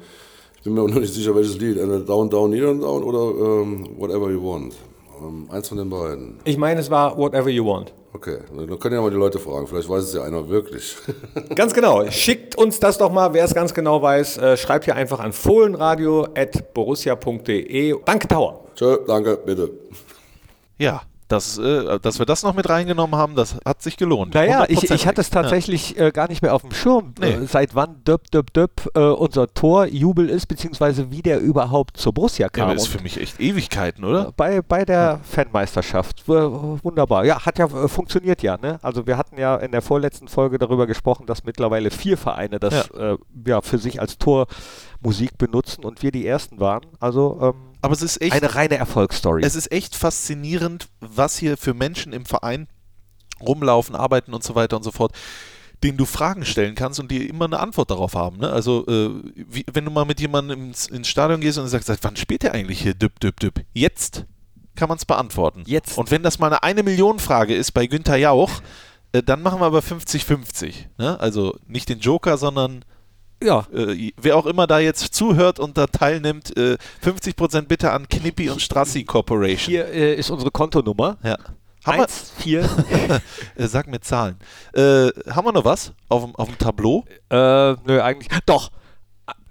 Speaker 8: ich bin mir auch noch nicht sicher, welches Lied. Entweder Down, Down, Down, Down oder ähm, Whatever You Want. Ähm, eins von den beiden.
Speaker 7: Ich meine, es war Whatever You Want.
Speaker 8: Okay, dann können ja mal die Leute fragen. Vielleicht weiß es ja einer wirklich.
Speaker 7: ganz genau. Schickt uns das doch mal, wer es ganz genau weiß. Äh, schreibt hier einfach an fohlenradio.borussia.de. Danke, Tauer.
Speaker 8: Tschö, danke, bitte.
Speaker 2: Ja, das, äh, dass wir das noch mit reingenommen haben, das hat sich gelohnt.
Speaker 1: Naja, ich, ich hatte es tatsächlich äh, gar nicht mehr auf dem Schirm, nee. äh, seit wann Döp Döp Döp äh, unser Torjubel ist, beziehungsweise wie der überhaupt zur Borussia kam.
Speaker 2: Ja, das ist für mich echt Ewigkeiten, oder?
Speaker 1: Bei, bei der ja. Fanmeisterschaft. wunderbar. Ja, hat ja äh, funktioniert ja. Ne? Also wir hatten ja in der vorletzten Folge darüber gesprochen, dass mittlerweile vier Vereine das ja, äh, ja für sich als Tormusik benutzen und wir die ersten waren. Also ähm,
Speaker 2: aber es ist echt
Speaker 1: eine reine Erfolgsstory.
Speaker 2: Es ist echt faszinierend, was hier für Menschen im Verein rumlaufen, arbeiten und so weiter und so fort, denen du Fragen stellen kannst und die immer eine Antwort darauf haben. Ne? Also, äh, wie, wenn du mal mit jemandem ins, ins Stadion gehst und sagst, seit wann spielt der eigentlich hier Düpp, Düpp, Düpp? Jetzt kann man es beantworten.
Speaker 1: Jetzt.
Speaker 2: Und wenn das mal eine eine Million Frage ist bei Günther Jauch, äh, dann machen wir aber 50-50. Ne? Also nicht den Joker, sondern ja. Äh, wer auch immer da jetzt zuhört und da teilnimmt, äh, 50% bitte an Knippi und Strassi Corporation.
Speaker 1: Hier äh, ist unsere Kontonummer.
Speaker 2: Ja.
Speaker 1: Haben Eins, wir, vier.
Speaker 2: Äh, sag mir Zahlen. Äh, haben wir noch was auf dem, auf dem Tableau?
Speaker 1: Äh, nö, eigentlich. Doch.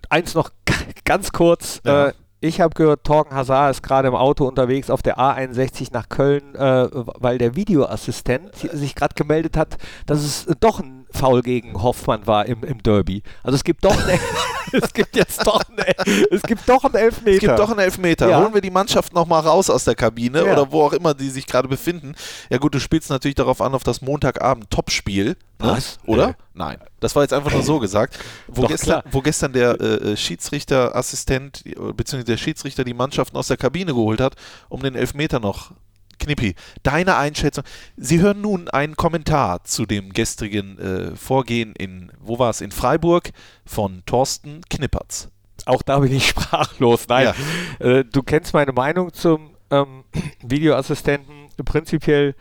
Speaker 1: Eins noch ganz kurz. Ja. Äh, ich habe gehört, Torgen Hazard ist gerade im Auto unterwegs auf der A61 nach Köln, äh, weil der Videoassistent sich gerade gemeldet hat, dass es doch ein Foul gegen Hoffmann war im, im Derby. Also es gibt doch eine, es gibt jetzt doch eine, es gibt doch einen Elfmeter. Es
Speaker 2: gibt doch einen Elfmeter. Ja. Holen wir die Mannschaft nochmal raus aus der Kabine ja. oder wo auch immer die sich gerade befinden. Ja gut, du spielst natürlich darauf an, auf das Montagabend Topspiel.
Speaker 1: Ne? Was?
Speaker 2: Oder? Nee. Nein. Das war jetzt einfach nur so gesagt. Wo, Doch, gestern, wo gestern, der äh, äh Schiedsrichterassistent bzw. der Schiedsrichter die Mannschaften aus der Kabine geholt hat, um den Elfmeter noch Knippi, deine Einschätzung. Sie hören nun einen Kommentar zu dem gestrigen äh, Vorgehen in, wo war es, in Freiburg von Thorsten Knippertz.
Speaker 1: Auch da bin ich sprachlos. Nein, ja. äh, du kennst meine Meinung zum ähm, Videoassistenten. Prinzipiell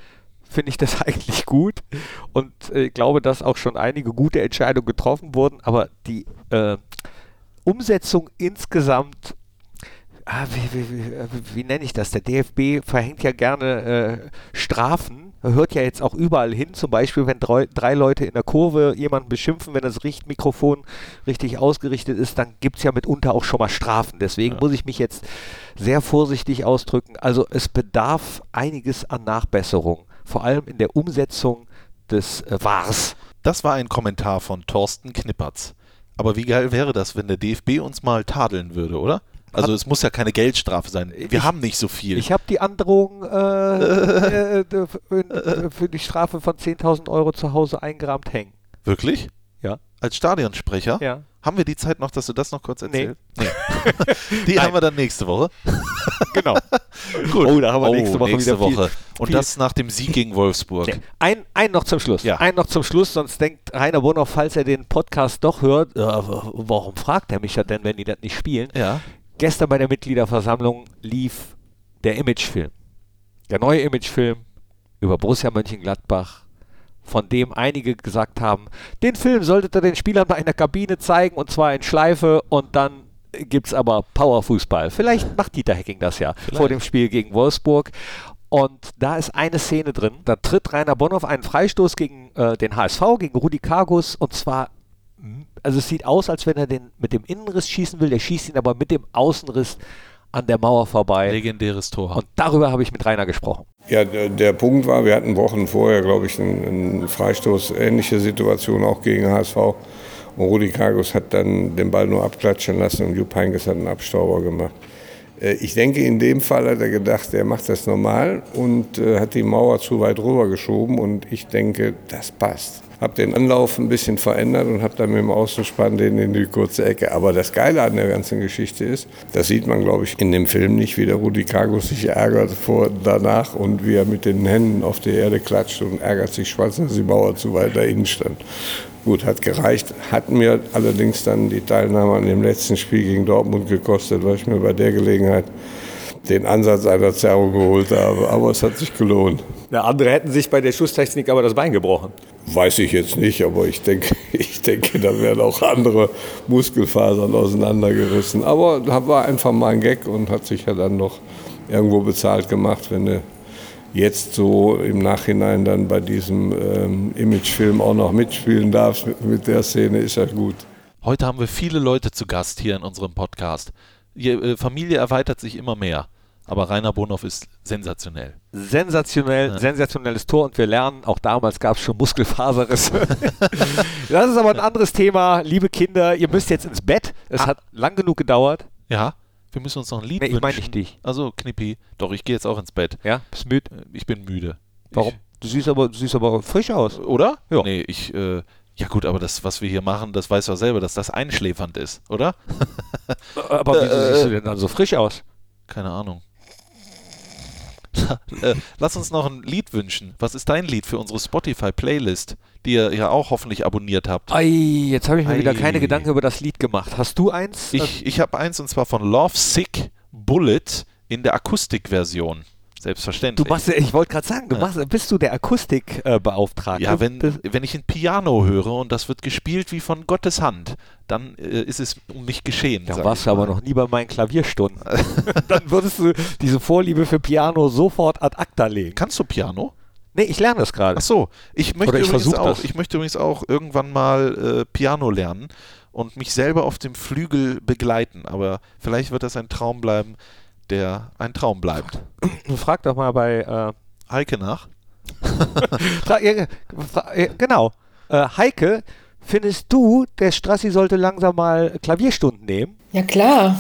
Speaker 1: finde ich das eigentlich gut und äh, glaube, dass auch schon einige gute Entscheidungen getroffen wurden, aber die äh, Umsetzung insgesamt ah, wie, wie, wie, wie, nenne ich das? Der DFB verhängt ja gerne äh, Strafen, hört ja jetzt auch überall hin, zum Beispiel, wenn drei, drei, Leute in der Kurve jemanden beschimpfen, wenn das Richtmikrofon richtig ausgerichtet ist, dann gibt es ja mitunter auch schon mal Strafen. Deswegen ja. muss ich mich jetzt sehr vorsichtig ausdrücken. Also es bedarf einiges an Nachbesserung, vor allem in der Umsetzung des äh, Wars.
Speaker 2: Das war ein Kommentar von Thorsten Knippertz. Aber wie geil wäre das, wenn der DFB uns mal tadeln würde, oder? Also es muss ja keine Geldstrafe sein. Wir ich, haben nicht so viel.
Speaker 1: Ich habe die Androhung äh, äh, für die Strafe von 10.000 Euro zu Hause eingerahmt hängen.
Speaker 2: Wirklich?
Speaker 1: Ja.
Speaker 2: Als Stadionsprecher?
Speaker 1: Ja.
Speaker 2: Haben wir die Zeit noch, dass du das noch kurz erzählst? Nee. nee. die haben wir dann nächste Woche.
Speaker 1: genau.
Speaker 2: Gut. Oh, da haben wir nächste oh, Woche nächste wieder Woche. Viel, Und viel. das nach dem Sieg gegen Wolfsburg.
Speaker 1: Nee. Ein, ein noch zum Schluss. Ja. Ein noch zum Schluss, sonst denkt Rainer Bonhoff, falls er den Podcast doch hört, äh, warum fragt er mich ja denn, wenn die das nicht spielen?
Speaker 2: Ja.
Speaker 1: Gestern bei der Mitgliederversammlung lief der Imagefilm. Der neue Imagefilm über Borussia Mönchengladbach, von dem einige gesagt haben, den Film solltet ihr den Spielern bei einer Kabine zeigen und zwar in Schleife und dann gibt es aber Powerfußball. Vielleicht macht Dieter Hecking das ja Vielleicht. vor dem Spiel gegen Wolfsburg. Und da ist eine Szene drin, da tritt Rainer Bonhoff einen Freistoß gegen äh, den HSV, gegen Rudi Kargus und zwar also es sieht aus, als wenn er den mit dem Innenriss schießen will, der schießt ihn aber mit dem Außenriss an der Mauer vorbei.
Speaker 2: Legendäres Tor.
Speaker 1: Und darüber habe ich mit Rainer gesprochen.
Speaker 9: Ja, der, der Punkt war, wir hatten Wochen vorher, glaube ich, einen, einen Freistoß, ähnliche Situation auch gegen HSV. Und Rudi Kargus hat dann den Ball nur abklatschen lassen und Jupp Heynckes hat einen Abstauber gemacht. Äh, ich denke, in dem Fall hat er gedacht, er macht das normal und äh, hat die Mauer zu weit rüber geschoben und ich denke, das passt. Habe den Anlauf ein bisschen verändert und habe dann mit dem Außenspann den in die kurze Ecke. Aber das Geile an der ganzen Geschichte ist, das sieht man, glaube ich, in dem Film nicht, wie der Rudi Kargus sich ärgert vor danach und wie er mit den Händen auf die Erde klatscht und ärgert sich schwarz, dass die Mauer zu weit da innen stand. Gut, hat gereicht, hat mir allerdings dann die Teilnahme an dem letzten Spiel gegen Dortmund gekostet, weil ich mir bei der Gelegenheit den Ansatz einer Zerrung geholt habe. Aber es hat sich gelohnt.
Speaker 7: Ja, andere hätten sich bei der Schusstechnik aber das Bein gebrochen.
Speaker 9: Weiß ich jetzt nicht, aber ich denke, ich denke, da werden auch andere Muskelfasern auseinandergerissen. Aber war einfach mal ein Gag und hat sich ja dann noch irgendwo bezahlt gemacht, wenn du jetzt so im Nachhinein dann bei diesem ähm, Imagefilm auch noch mitspielen darfst mit, mit der Szene, ist ja gut.
Speaker 2: Heute haben wir viele Leute zu Gast hier in unserem Podcast. Die äh, Familie erweitert sich immer mehr. Aber Rainer Bonhoff ist sensationell.
Speaker 1: Sensationell, ja. sensationelles Tor und wir lernen, auch damals gab es schon Muskelfaserrisse. das ist aber ein anderes Thema. Liebe Kinder, ihr müsst jetzt ins Bett. Es ah. hat lang genug gedauert.
Speaker 2: Ja, wir müssen uns noch ein Lied
Speaker 1: nee, ich meine nicht dich.
Speaker 2: Also Knippi, doch, ich gehe jetzt auch ins Bett.
Speaker 1: Ja, bist müde?
Speaker 2: Ich bin müde.
Speaker 1: Warum? Ich, du siehst aber, du siehst aber frisch aus.
Speaker 2: Oder?
Speaker 1: Ja.
Speaker 2: Nee, ich, äh, ja gut, aber das, was wir hier machen, das weißt du auch selber, dass das einschläfernd ist, oder?
Speaker 1: aber wieso äh, siehst du denn dann so frisch aus?
Speaker 2: Keine Ahnung. Äh, lass uns noch ein Lied wünschen. Was ist dein Lied für unsere Spotify-Playlist, die ihr ja auch hoffentlich abonniert habt?
Speaker 1: Ei, jetzt habe ich mir Ei. wieder keine Gedanken über das Lied gemacht. Hast du eins?
Speaker 2: Ich, ich habe eins und zwar von Love Sick Bullet in der Akustikversion. Selbstverständlich.
Speaker 1: Du machst, ich wollte gerade sagen, du machst, bist du der Akustikbeauftragte?
Speaker 2: Äh, ja, wenn, wenn ich ein Piano höre und das wird gespielt wie von Gottes Hand, dann äh, ist es um mich geschehen.
Speaker 1: Da warst du aber noch nie bei meinen Klavierstunden. dann würdest du diese Vorliebe für Piano sofort ad acta legen.
Speaker 2: Kannst du Piano?
Speaker 1: Nee, ich lerne das gerade.
Speaker 2: Ach so, ich möchte, ich, übrigens auch, ich möchte übrigens auch irgendwann mal äh, Piano lernen und mich selber auf dem Flügel begleiten. Aber vielleicht wird das ein Traum bleiben, der ein Traum bleibt.
Speaker 1: Frag doch mal bei äh,
Speaker 2: Heike nach.
Speaker 1: genau. Äh, Heike, findest du, der Strassi sollte langsam mal Klavierstunden nehmen?
Speaker 10: Ja, klar.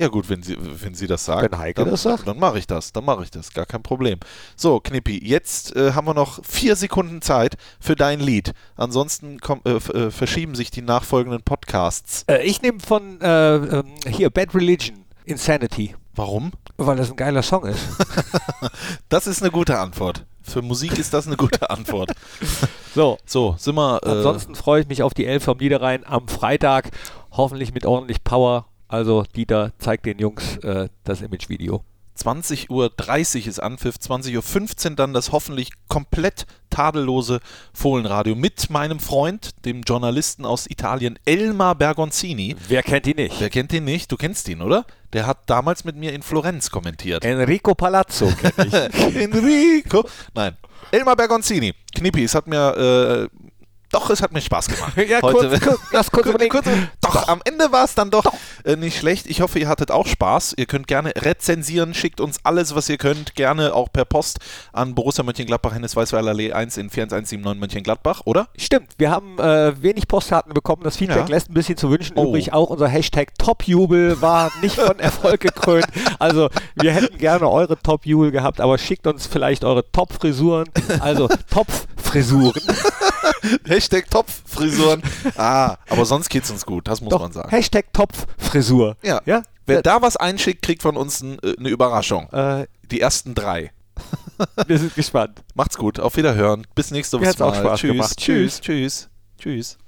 Speaker 2: Ja gut, wenn sie, wenn sie das sagt,
Speaker 1: wenn Heike
Speaker 2: dann,
Speaker 1: das sagt,
Speaker 2: dann mache ich das, dann mache ich das, gar kein Problem. So, Knippi, jetzt äh, haben wir noch vier Sekunden Zeit für dein Lied. Ansonsten komm, äh, äh, verschieben sich die nachfolgenden Podcasts.
Speaker 1: Äh, ich nehme von äh, ähm, hier Bad Religion, Insanity.
Speaker 2: Warum?
Speaker 1: Weil das ein geiler Song ist.
Speaker 2: das ist eine gute Antwort. Für Musik ist das eine gute Antwort.
Speaker 1: so,
Speaker 2: so sind wir.
Speaker 1: Äh Ansonsten freue ich mich auf die Elf vom Niederrhein am Freitag. Hoffentlich mit ordentlich Power. Also, Dieter zeigt den Jungs äh, das Image-Video.
Speaker 2: 20.30 Uhr ist Anpfiff, 20.15 Uhr dann das hoffentlich komplett tadellose Fohlenradio mit meinem Freund, dem Journalisten aus Italien, Elmar Bergonzini.
Speaker 1: Wer kennt ihn nicht?
Speaker 2: Wer kennt ihn nicht? Du kennst ihn, oder? Der hat damals mit mir in Florenz kommentiert.
Speaker 1: Enrico Palazzo kenn
Speaker 2: ich. Enrico. Nein. Elmar Bergonzini. Knippi, es hat mir äh, doch, es hat mir Spaß gemacht.
Speaker 1: ja, Heute. Kurz, kurz, lass kurz überlegen.
Speaker 2: Kurz, doch, doch, am Ende war es dann doch, doch. Äh, nicht schlecht. Ich hoffe, ihr hattet auch Spaß. Ihr könnt gerne rezensieren. Schickt uns alles, was ihr könnt. Gerne auch per Post an Borussia Mönchengladbach, Hennes Weißweiler Allee 1 in 41179 Mönchengladbach, oder?
Speaker 1: Stimmt. Wir haben äh, wenig Postkarten bekommen. Das Feedback ja. lässt ein bisschen zu wünschen.
Speaker 2: Oh.
Speaker 1: Übrigens auch unser Hashtag Topjubel war nicht von Erfolg gekrönt. Also, wir hätten gerne eure Topjubel gehabt, aber schickt uns vielleicht eure Top-Frisuren. Also, Topfrisuren.
Speaker 2: Hashtag Topffrisuren. Ah, aber sonst geht's uns gut, das muss Doch, man sagen.
Speaker 1: Hashtag Topffrisur.
Speaker 2: Ja. ja. Wer da was einschickt, kriegt von uns ein, äh, eine Überraschung. Äh, Die ersten drei.
Speaker 1: Wir sind gespannt.
Speaker 2: Macht's gut, auf Wiederhören. Bis nächste Woche. Tschüss.
Speaker 1: Gemacht.
Speaker 2: Tschüss. Tschüss. Tschüss.